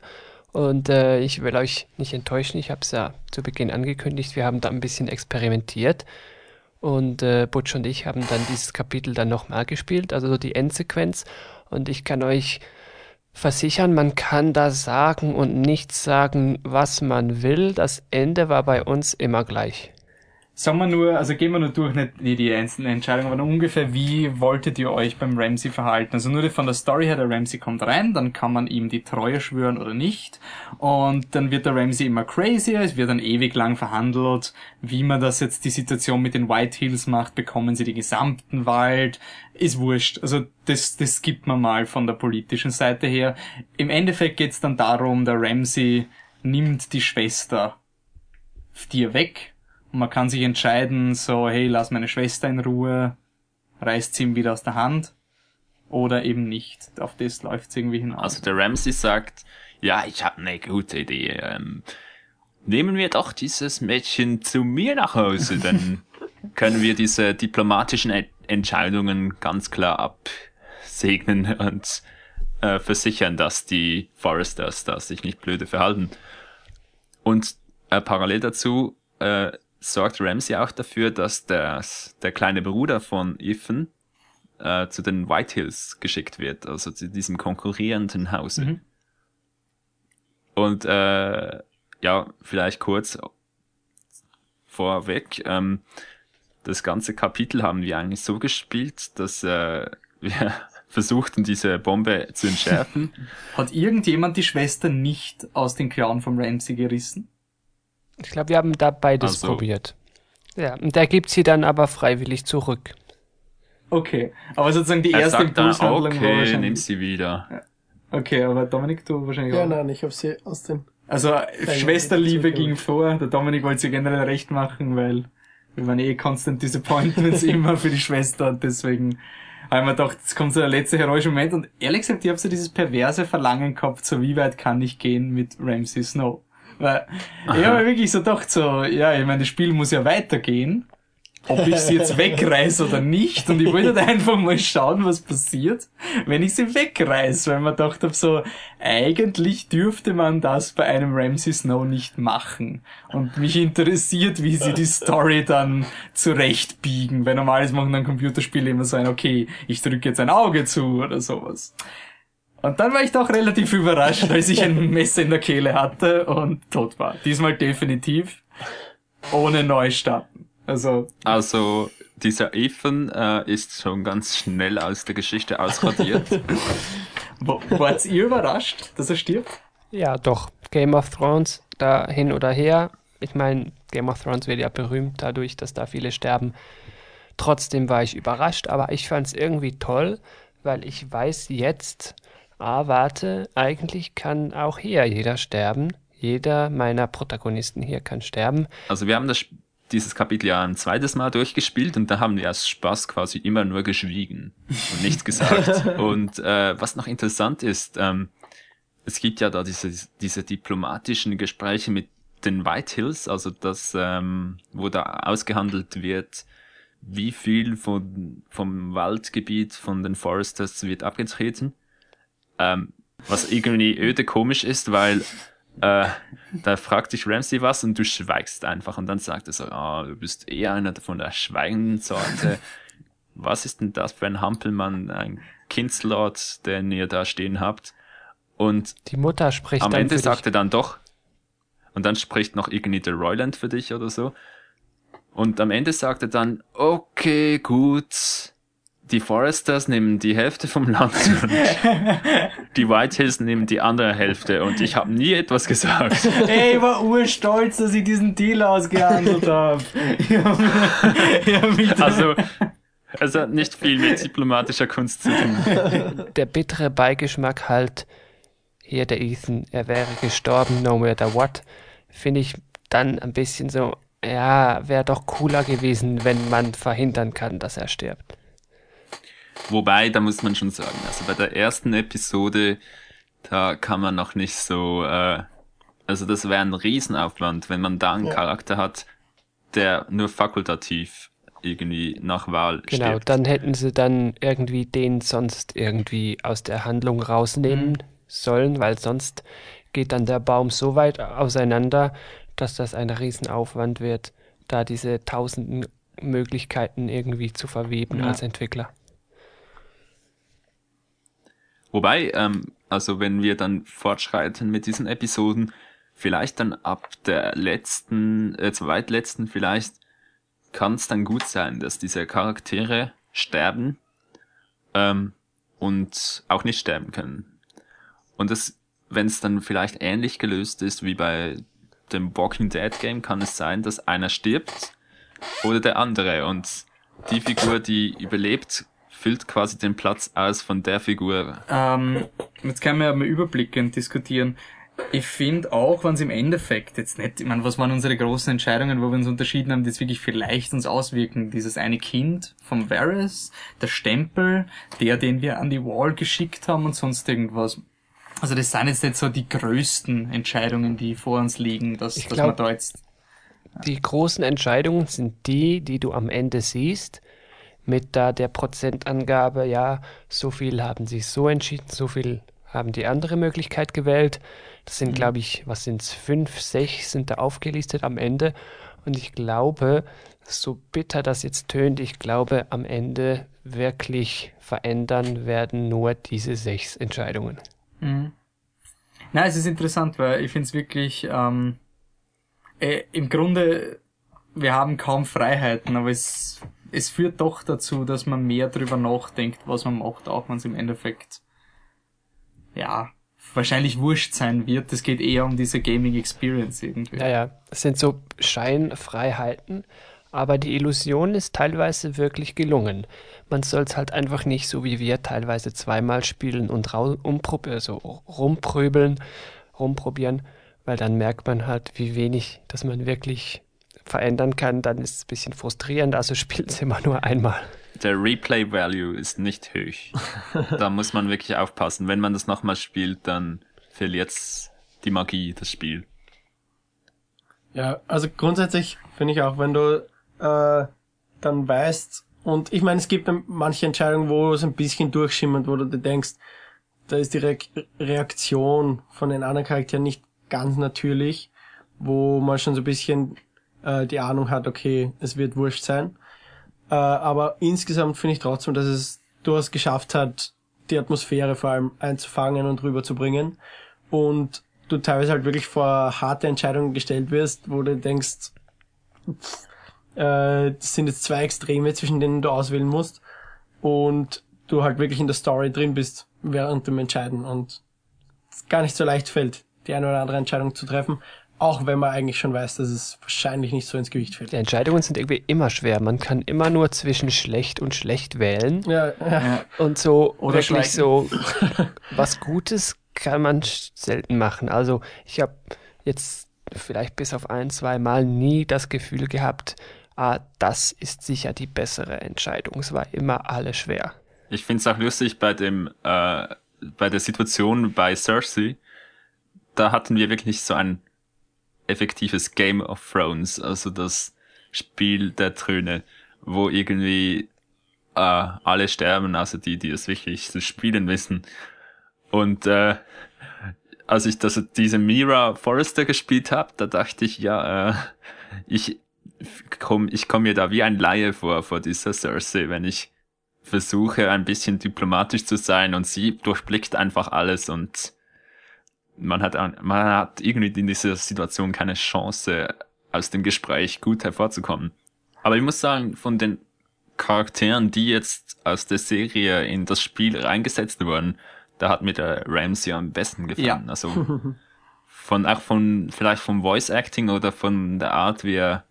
Und äh, ich will euch nicht enttäuschen, ich habe es ja zu Beginn angekündigt, wir haben da ein bisschen experimentiert. Und äh, Butch und ich haben dann dieses Kapitel dann nochmal gespielt, also so die Endsequenz. Und ich kann euch versichern, man kann da sagen und nicht sagen, was man will. Das Ende war bei uns immer gleich. Sagen wir nur, also gehen wir nur durch, nicht die, einzelnen Entscheidungen, aber nur ungefähr, wie wolltet ihr euch beim Ramsey verhalten? Also nur von der Story her, der Ramsey kommt rein, dann kann man ihm die Treue schwören oder nicht. Und dann wird der Ramsey immer crazier, es wird dann ewig lang verhandelt, wie man das jetzt die Situation mit den White Hills macht, bekommen sie den gesamten Wald, ist wurscht. Also das, das skippt man mal von der politischen Seite her. Im Endeffekt geht's dann darum, der Ramsey nimmt die Schwester dir weg und man kann sich entscheiden, so, hey, lass meine Schwester in Ruhe, reißt sie ihm wieder aus der Hand. Oder eben nicht. Auf das läuft's irgendwie hinaus. Also der Ramsey sagt, ja, ich habe eine gute Idee. Ähm, nehmen wir doch dieses Mädchen zu mir nach Hause, dann können wir diese diplomatischen Entscheidungen ganz klar absegnen und äh, versichern, dass die Foresters da sich nicht blöde verhalten. Und äh, parallel dazu äh, sorgt Ramsey auch dafür, dass das, der kleine Bruder von Ethan äh, zu den White Hills geschickt wird, also zu diesem konkurrierenden Hause. Mhm. Und äh, ja, vielleicht kurz vorweg. Ähm, das ganze Kapitel haben wir eigentlich so gespielt, dass äh, wir versuchten, diese Bombe zu entschärfen. Hat irgendjemand die Schwester nicht aus den Klauen vom Ramsey gerissen? Ich glaube, wir haben da beides so. probiert. Ja, und der gibt sie dann aber freiwillig zurück. Okay. Aber sozusagen die er erste sagt dann, okay, nimm sie wieder. Okay, aber Dominik, du wahrscheinlich Ja, auch. nein, ich habe sie aus den Also Schwesterliebe ging vor. Der Dominik wollte sie generell recht machen, weil wir waren eh constant disappointments immer für die Schwester und deswegen haben wir gedacht, jetzt kommt so der letzte heroische Moment und ehrlich gesagt, ich habe so dieses perverse Verlangen gehabt, so wie weit kann ich gehen mit Ramsey Snow. Weil ich habe wirklich so gedacht, so, ja, ich meine, das Spiel muss ja weitergehen. Ob ich sie jetzt wegreiß oder nicht. Und ich wollte halt einfach mal schauen, was passiert, wenn ich sie wegreiß. Weil man gedacht habe, so, eigentlich dürfte man das bei einem Ramsey Snow nicht machen. Und mich interessiert, wie sie die Story dann zurechtbiegen. Weil normales machen dann Computerspiele immer so ein, okay, ich drücke jetzt ein Auge zu oder sowas. Und dann war ich doch relativ überrascht, als ich ein Messer in der Kehle hatte und tot war. Diesmal definitiv ohne Neustarten. Also, Also dieser Ethan äh, ist schon ganz schnell aus der Geschichte ausradiert. wart ihr überrascht, dass er stirbt? Ja, doch. Game of Thrones, da hin oder her. Ich meine, Game of Thrones wird ja berühmt dadurch, dass da viele sterben. Trotzdem war ich überrascht, aber ich fand es irgendwie toll, weil ich weiß jetzt, ah, warte, eigentlich kann auch hier jeder sterben. Jeder meiner Protagonisten hier kann sterben. Also wir haben das, dieses Kapitel ja ein zweites Mal durchgespielt und da haben wir aus Spaß quasi immer nur geschwiegen und nichts gesagt. und äh, was noch interessant ist, ähm, es gibt ja da diese, diese diplomatischen Gespräche mit den White Hills, also das, ähm, wo da ausgehandelt wird, wie viel von, vom Waldgebiet von den Foresters wird abgetreten. Ähm, was irgendwie öde komisch ist, weil äh, da fragt dich Ramsey was und du schweigst einfach und dann sagt er so, ah, du bist eher einer von der schweigenden Sorte. Was ist denn das für ein Hampelmann, ein Kindslord, den ihr da stehen habt? Und Die Mutter spricht am Ende sagt er dann doch, und dann spricht noch irgendwie der Royland für dich oder so. Und am Ende sagt er dann, okay, gut, die Foresters nehmen die Hälfte vom Land und die Whitehills nehmen die andere Hälfte und ich habe nie etwas gesagt. Ey, ich war urstolz, dass ich diesen Deal ausgehandelt habe. Also, es hat nicht viel mit diplomatischer Kunst zu tun. Der bittere Beigeschmack halt, hier der Ethan, er wäre gestorben, no matter what, finde ich dann ein bisschen so, ja, wäre doch cooler gewesen, wenn man verhindern kann, dass er stirbt. Wobei, da muss man schon sagen, also bei der ersten Episode, da kann man noch nicht so, äh, also das wäre ein Riesenaufwand, wenn man da einen Ja. Charakter hat, der nur fakultativ irgendwie nach Wahl Genau, stirbt. dann hätten sie dann irgendwie den sonst irgendwie aus der Handlung rausnehmen sollen, weil sonst geht dann der Baum so weit auseinander, dass das ein Riesenaufwand wird, da diese tausenden Möglichkeiten irgendwie zu verweben Ja. als Entwickler. Wobei, ähm, also wenn wir dann fortschreiten mit diesen Episoden, vielleicht dann ab der letzten, äh, zweitletzten vielleicht, kann es dann gut sein, dass diese Charaktere sterben ähm, und auch nicht sterben können. Und das, wenn es dann vielleicht ähnlich gelöst ist wie bei dem Walking Dead Game, kann es sein, dass einer stirbt oder der andere und die Figur, die überlebt, füllt quasi den Platz aus von der Figur. Ähm, jetzt können wir ja mal überblickend diskutieren. Ich finde auch, wenn es im Endeffekt jetzt nicht, ich meine, was waren unsere großen Entscheidungen, wo wir uns unterschieden haben, die jetzt wirklich vielleicht uns auswirken. Dieses eine Kind vom Varys, der Stempel, der, den wir an die Wall geschickt haben und sonst irgendwas. Also das sind jetzt nicht so die größten Entscheidungen, die vor uns liegen, dass, Ich dass glaub- man da jetzt Die großen Entscheidungen sind die, die du am Ende siehst, mit da der Prozentangabe, ja, so viel haben sie so entschieden, so viel haben die andere Möglichkeit gewählt. Das sind, glaube ich, was sind's, fünf, sechs sind da aufgelistet am Ende. Und ich glaube, so bitter das jetzt tönt, ich glaube, am Ende wirklich verändern werden nur diese sechs Entscheidungen. Mhm. Na, es ist interessant, weil ich finde es wirklich, ähm, äh, im Grunde, wir haben kaum Freiheiten, aber es, es führt doch dazu, dass man mehr drüber nachdenkt, was man macht, auch wenn es im Endeffekt, ja, wahrscheinlich wurscht sein wird. Es geht eher um diese Gaming Experience irgendwie. Ja, ja, es sind so Scheinfreiheiten, aber die Illusion ist teilweise wirklich gelungen. Man soll es halt einfach nicht so wie wir teilweise zweimal spielen und also rumpröbeln, rumprobieren, weil dann merkt man halt, wie wenig, dass man wirklich verändern kann. Dann ist es ein bisschen frustrierend, also spielt es immer nur einmal. Der Replay Value ist nicht hoch. da muss man wirklich aufpassen. Wenn man das nochmal spielt, dann verliert's die Magie, das Spiel. Ja, also grundsätzlich finde ich auch, wenn du äh, dann weißt, und ich meine, es gibt manche Entscheidungen, wo es ein bisschen durchschimmert, wo du dir denkst, da ist die Re Reaktion von den anderen Charakteren nicht ganz natürlich, wo man schon so ein bisschen äh, die Ahnung hat, okay, es wird wurscht sein. Äh, aber insgesamt finde ich trotzdem, dass es durchaus geschafft hat, die Atmosphäre vor allem einzufangen und rüberzubringen. Und du teilweise halt wirklich vor harte Entscheidungen gestellt wirst, wo du denkst, pff, äh, das sind jetzt zwei Extreme, zwischen denen du auswählen musst. Und du halt wirklich in der Story drin bist während dem Entscheiden und es gar nicht so leicht fällt, die eine oder andere Entscheidung zu treffen, auch wenn man eigentlich schon weiß, dass es wahrscheinlich nicht so ins Gewicht fällt. Die Entscheidungen sind irgendwie immer schwer. Man kann immer nur zwischen schlecht und schlecht wählen. Ja, ja. Und so Oder wirklich so was Gutes kann man selten machen. Also ich habe jetzt vielleicht bis auf ein, zwei Mal nie das Gefühl gehabt, ah, das ist sicher die bessere Entscheidung. Es war immer alles schwer. Ich find's auch lustig bei dem, äh, bei der Situation bei Cersei. Da hatten wir wirklich so ein effektives Game of Thrones, also das Spiel der Tröne, wo irgendwie äh, alle sterben, also die, die es wirklich zu spielen wissen. Und äh, als ich das, diese Mira Forrester gespielt habe, da dachte ich, ja, äh, ich komm, ich komme mir da wie ein Laie vor, vor dieser Cersei, wenn ich versuche, ein bisschen diplomatisch zu sein und sie durchblickt einfach alles und man hat, man hat irgendwie in dieser Situation keine Chance, aus dem Gespräch gut hervorzukommen. Aber ich muss sagen, von den Charakteren, die jetzt aus der Serie in das Spiel reingesetzt wurden, da hat mir der Ramsey am besten gefallen. Ja. Also von auch von vielleicht vom Voice Acting oder von der Art, wie er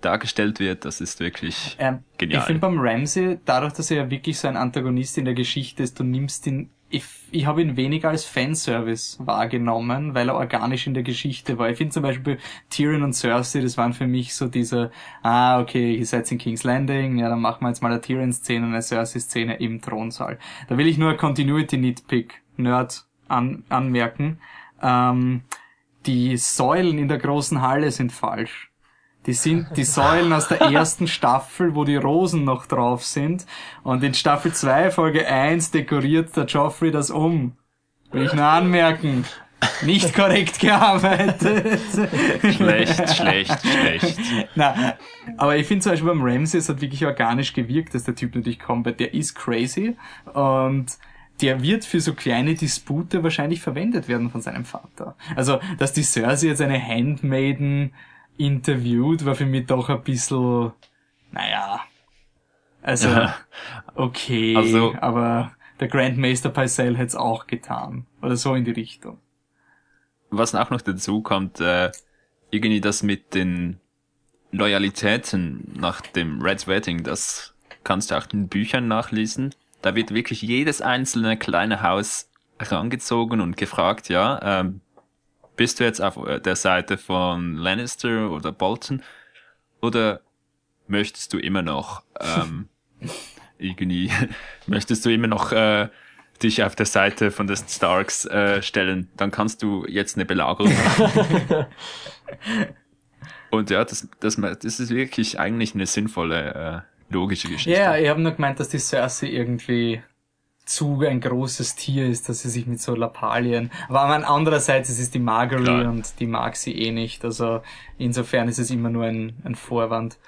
dargestellt wird, das ist wirklich ähm, genial. Ich finde beim Ramsey, dadurch, dass er ja wirklich so ein Antagonist in der Geschichte ist, du nimmst ihn ich, ich habe ihn weniger als Fanservice wahrgenommen, weil er organisch in der Geschichte war. Ich finde zum Beispiel Tyrion und Cersei, das waren für mich so diese, ah, okay, ihr seid in King's Landing, ja, dann machen wir jetzt mal eine Tyrion-Szene und eine Cersei-Szene im Thronsaal. Da will ich nur Continuity-Nitpick, Nerd, an, anmerken. Ähm, die Säulen in der großen Halle sind falsch. Die sind die Säulen aus der ersten Staffel, wo die Rosen noch drauf sind. Und in Staffel 2, Folge 1, dekoriert der Joffrey das um. Will ich nur anmerken. Nicht korrekt gearbeitet. Schlecht, schlecht, schlecht. Na, aber ich finde zum Beispiel beim Ramsey, es hat wirklich organisch gewirkt, dass der Typ natürlich kommt. Der ist crazy und der wird für so kleine Dispute wahrscheinlich verwendet werden von seinem Vater. Also, dass die Cersei jetzt eine Handmaiden interviewt, war für mich doch ein bisschen, naja, also, okay, also, aber der Grandmaster Pycelle hätte es auch getan. Oder so in die Richtung. Was auch noch dazu kommt, äh, irgendwie das mit den Loyalitäten nach dem Red Wedding, das kannst du auch in Büchern nachlesen. Da wird wirklich jedes einzelne kleine Haus herangezogen und gefragt, ja, ähm, bist du jetzt auf äh, der Seite von Lannister oder Bolton oder möchtest du immer noch ähm, irgendwie möchtest du immer noch äh, dich auf der Seite von den Starks äh, stellen, dann kannst du jetzt eine Belagerung machen. Und ja, das, das, das ist wirklich eigentlich eine sinnvolle, äh, logische Geschichte. Ja, ich habe nur gemeint, dass die Cersei irgendwie zu ein großes Tier ist, dass sie sich mit so Lappalien. Aber andererseits es ist die Margery Klar. und die mag sie eh nicht. Also insofern ist es immer nur ein, ein Vorwand.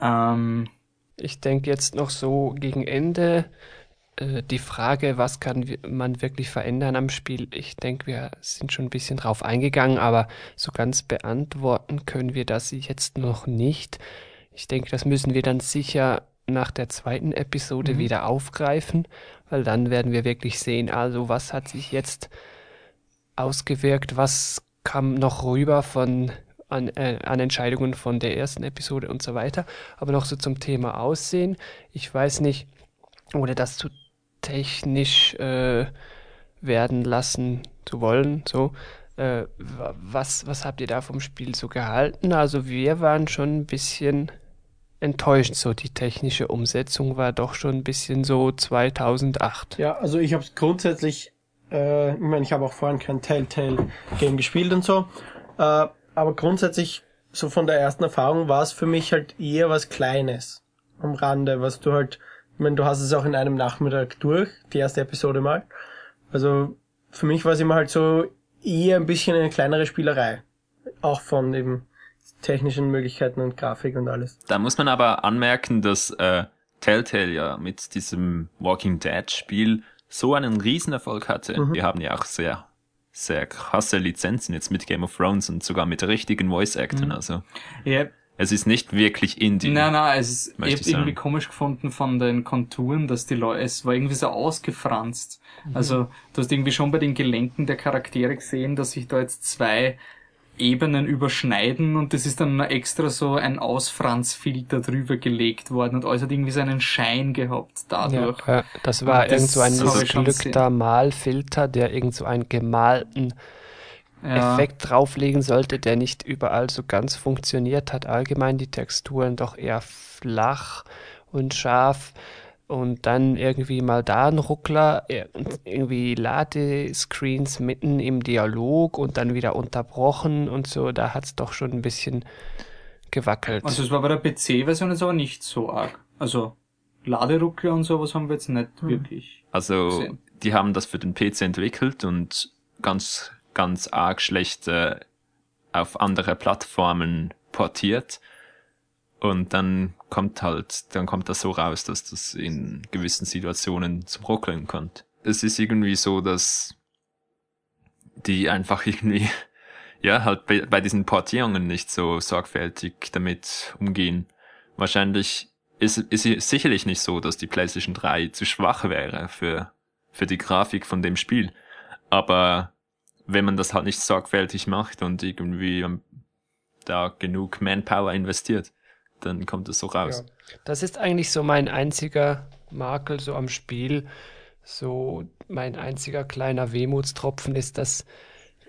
Ähm, ich denke jetzt noch so gegen Ende äh, die Frage, was kann man wirklich verändern am Spiel. Ich denke, wir sind schon ein bisschen drauf eingegangen, aber so ganz beantworten können wir das jetzt noch nicht. Ich denke, das müssen wir dann sicher nach der zweiten Episode mhm. wieder aufgreifen, weil dann werden wir wirklich sehen, also was hat sich jetzt ausgewirkt, was kam noch rüber von an, äh, an Entscheidungen von der ersten Episode und so weiter. Aber noch so zum Thema Aussehen. Ich weiß nicht, ohne das zu technisch äh, werden lassen zu wollen, so. Äh, was, was habt ihr da vom Spiel so gehalten? Also wir waren schon ein bisschen enttäuscht. So die technische Umsetzung war doch schon ein bisschen so 2008. Ja, also ich habe grundsätzlich, äh, ich meine, ich habe auch vorhin kein Telltale-Game gespielt und so, äh, aber grundsätzlich so von der ersten Erfahrung war es für mich halt eher was Kleines am Rande, was du halt, ich meine, du hast es auch in einem Nachmittag durch, die erste Episode mal. Also für mich war es immer halt so eher ein bisschen eine kleinere Spielerei. Auch von eben technischen Möglichkeiten und Grafik und alles. Da muss man aber anmerken, dass äh, Telltale ja mit diesem Walking Dead Spiel so einen Riesenerfolg hatte. Mhm. Wir haben ja auch sehr, sehr krasse Lizenzen jetzt mit Game of Thrones und sogar mit richtigen Voice Actors. Mhm. Also yep. es ist nicht wirklich Indie. Nein, nein, es ist ich, ich irgendwie komisch gefunden von den Konturen, dass die Leute, es war irgendwie so ausgefranst. Mhm. Also du hast irgendwie schon bei den Gelenken der Charaktere gesehen, dass sich da jetzt zwei Ebenen überschneiden und das ist dann extra so ein Ausfranzfilter drüber gelegt worden und alles hat irgendwie so einen Schein gehabt dadurch. Ja, das war und irgend so ein missglückter Malfilter, der irgend so einen gemalten ja. Effekt drauflegen sollte, der nicht überall so ganz funktioniert hat. Allgemein die Texturen doch eher flach und scharf und dann irgendwie mal da ein Ruckler, irgendwie Ladescreens mitten im Dialog und dann wieder unterbrochen und so, da hat's doch schon ein bisschen gewackelt. Also es war bei der PC-Version jetzt aber nicht so arg. Also Laderuckler und sowas haben wir jetzt nicht hm. wirklich. Also gesehen. die haben das für den PC entwickelt und ganz ganz arg schlecht äh, auf andere Plattformen portiert. Und dann kommt halt, dann kommt das so raus, dass das in gewissen Situationen zum Ruckeln kommt. Es ist irgendwie so, dass die einfach irgendwie, ja, halt bei, bei diesen Portierungen nicht so sorgfältig damit umgehen. Wahrscheinlich ist, es sicherlich nicht so, dass die PlayStation 3 zu schwach wäre für, für die Grafik von dem Spiel. Aber wenn man das halt nicht sorgfältig macht und irgendwie da genug Manpower investiert, dann kommt es so raus. Ja. Das ist eigentlich so mein einziger Makel so am Spiel. So mein einziger kleiner Wehmutstropfen ist, dass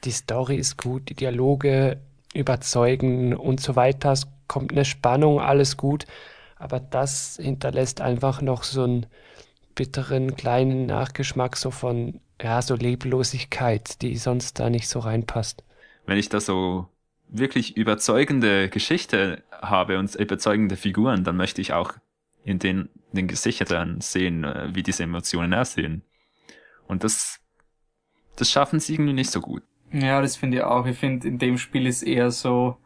die Story ist gut, die Dialoge überzeugen und so weiter. Es kommt eine Spannung, alles gut. Aber das hinterlässt einfach noch so einen bitteren kleinen Nachgeschmack so von, ja, so Leblosigkeit, die sonst da nicht so reinpasst. Wenn ich da so wirklich überzeugende Geschichte habe und überzeugende Figuren, dann möchte ich auch in den, den Gesichtern sehen, äh, wie diese Emotionen aussehen. Und das, das schaffen sie irgendwie nicht so gut. Ja, das finde ich auch. Ich finde, in dem Spiel ist eher so,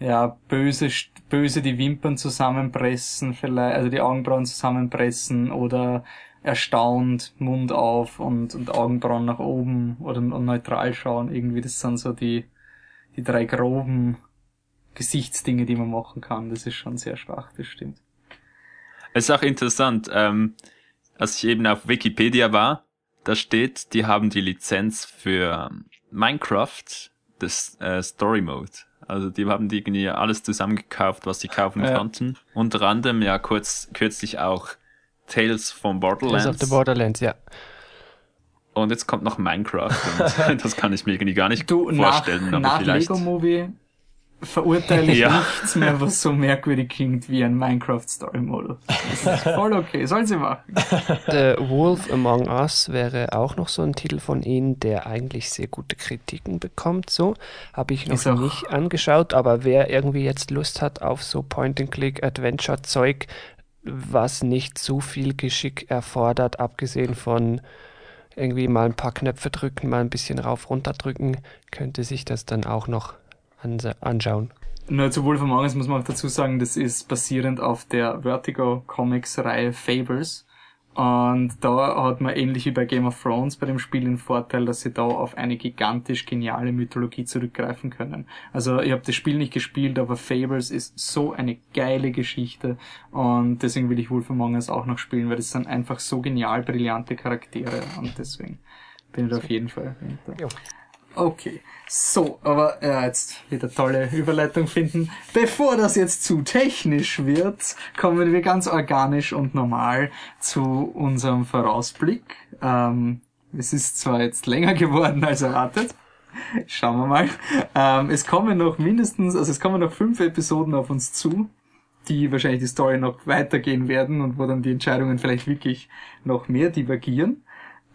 ja, böse, böse die Wimpern zusammenpressen, vielleicht, also die Augenbrauen zusammenpressen oder erstaunt, Mund auf und, und Augenbrauen nach oben oder und neutral schauen. Irgendwie, das sind so die, die drei groben Gesichtsdinge, die man machen kann. Das ist schon sehr schwach, das stimmt. Es ist auch interessant, ähm, als ich eben auf Wikipedia war, da steht, die haben die Lizenz für Minecraft, das äh, Story Mode. Also die haben die irgendwie alles zusammengekauft, was sie kaufen ja. konnten. Unter anderem ja kurz kürzlich auch Tales from Borderlands. Tales of the Borderlands, ja. Und jetzt kommt noch Minecraft und das kann ich mir irgendwie gar nicht du, vorstellen. Nach, nach vielleicht... Lego Movie verurteile ich ja. nichts mehr, was so merkwürdig klingt wie ein Minecraft Story Model. Das ist voll okay, sollen sie machen. The Wolf Among Us wäre auch noch so ein Titel von ihnen, der eigentlich sehr gute Kritiken bekommt. So habe ich noch nicht angeschaut, aber wer irgendwie jetzt Lust hat auf so Point-and-Click-Adventure-Zeug, was nicht zu viel Geschick erfordert, abgesehen von irgendwie mal ein paar Knöpfe drücken, mal ein bisschen rauf runter drücken, könnte sich das dann auch noch anschauen. Nur zu Wolf Among Us muss man auch dazu sagen, das ist basierend auf der Vertigo Comics Reihe Fables. Und da hat man ähnlich wie bei Game of Thrones bei dem Spiel den Vorteil, dass sie da auf eine gigantisch geniale Mythologie zurückgreifen können. Also ich habe das Spiel nicht gespielt, aber Fables ist so eine geile Geschichte und deswegen will ich Wolf Among Us auch noch spielen, weil das sind einfach so genial brillante Charaktere und deswegen bin ich da auf jeden Fall hinter. Okay. So, aber ja, jetzt wieder tolle Überleitung finden. Bevor das jetzt zu technisch wird, kommen wir ganz organisch und normal zu unserem Vorausblick. Ähm, es ist zwar jetzt länger geworden als erwartet. Schauen wir mal. Ähm, es kommen noch mindestens, also es kommen noch fünf Episoden auf uns zu, die wahrscheinlich die Story noch weitergehen werden und wo dann die Entscheidungen vielleicht wirklich noch mehr divergieren.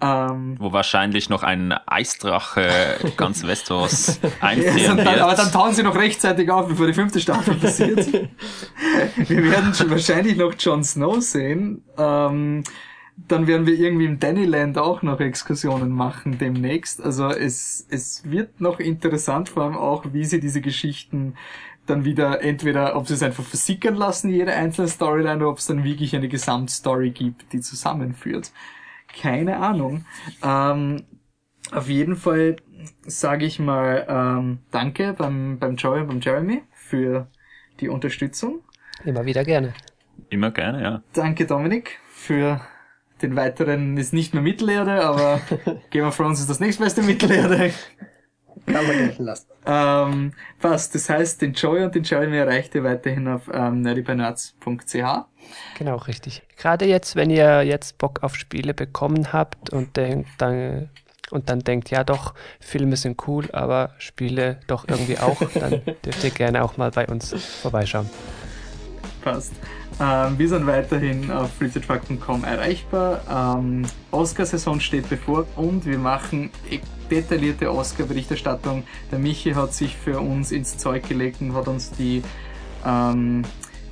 Ähm, Wo wahrscheinlich noch ein Eisdrache ganz Westeros einfrieren ja, wird. Aber dann tauen sie noch rechtzeitig auf, bevor die fünfte Staffel passiert. wir werden schon wahrscheinlich noch Jon Snow sehen. Ähm, dann werden wir irgendwie im Dannyland auch noch Exkursionen machen demnächst. Also es, es wird noch interessant, vor allem auch, wie sie diese Geschichten dann wieder entweder, ob sie es einfach versickern lassen, jede einzelne Storyline, oder ob es dann wirklich eine Gesamtstory gibt, die zusammenführt keine Ahnung. Ähm, auf jeden Fall sage ich mal ähm, Danke beim, beim Joey und beim Jeremy für die Unterstützung. Immer wieder gerne. Immer gerne, ja. Danke Dominik für den weiteren, ist nicht mehr Mittelerde, aber Game of Thrones ist das nächstbeste Mittelerde. Kann man gelten lassen. Ähm, passt. Das heißt, den Joy und den Jeremy erreicht ihr weiterhin auf ähm, nerdybynerds.ch. Genau, richtig. Gerade jetzt, wenn ihr jetzt Bock auf Spiele bekommen habt und denkt, dann und dann denkt, ja doch, Filme sind cool, aber Spiele doch irgendwie auch, dann dürft ihr gerne auch mal bei uns vorbeischauen. Passt. Ähm, wir sind weiterhin auf freezertruck.com erreichbar. Ähm, Oscar-Saison steht bevor und wir machen detaillierte Oscar-Berichterstattung. Der Michi hat sich für uns ins Zeug gelegt und hat uns die ähm,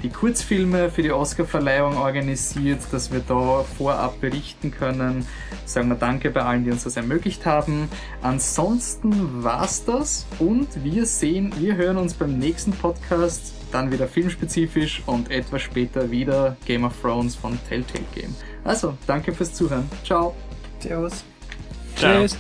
die Kurzfilme für die Oscarverleihung organisiert, dass wir da vorab berichten können. Sagen wir Danke bei allen, die uns das ermöglicht haben. Ansonsten war's das und wir sehen, wir hören uns beim nächsten Podcast dann wieder filmspezifisch und etwas später wieder Game of Thrones von Telltale Game. Also, danke fürs Zuhören. Ciao. Servus. Ciao. Tschüss.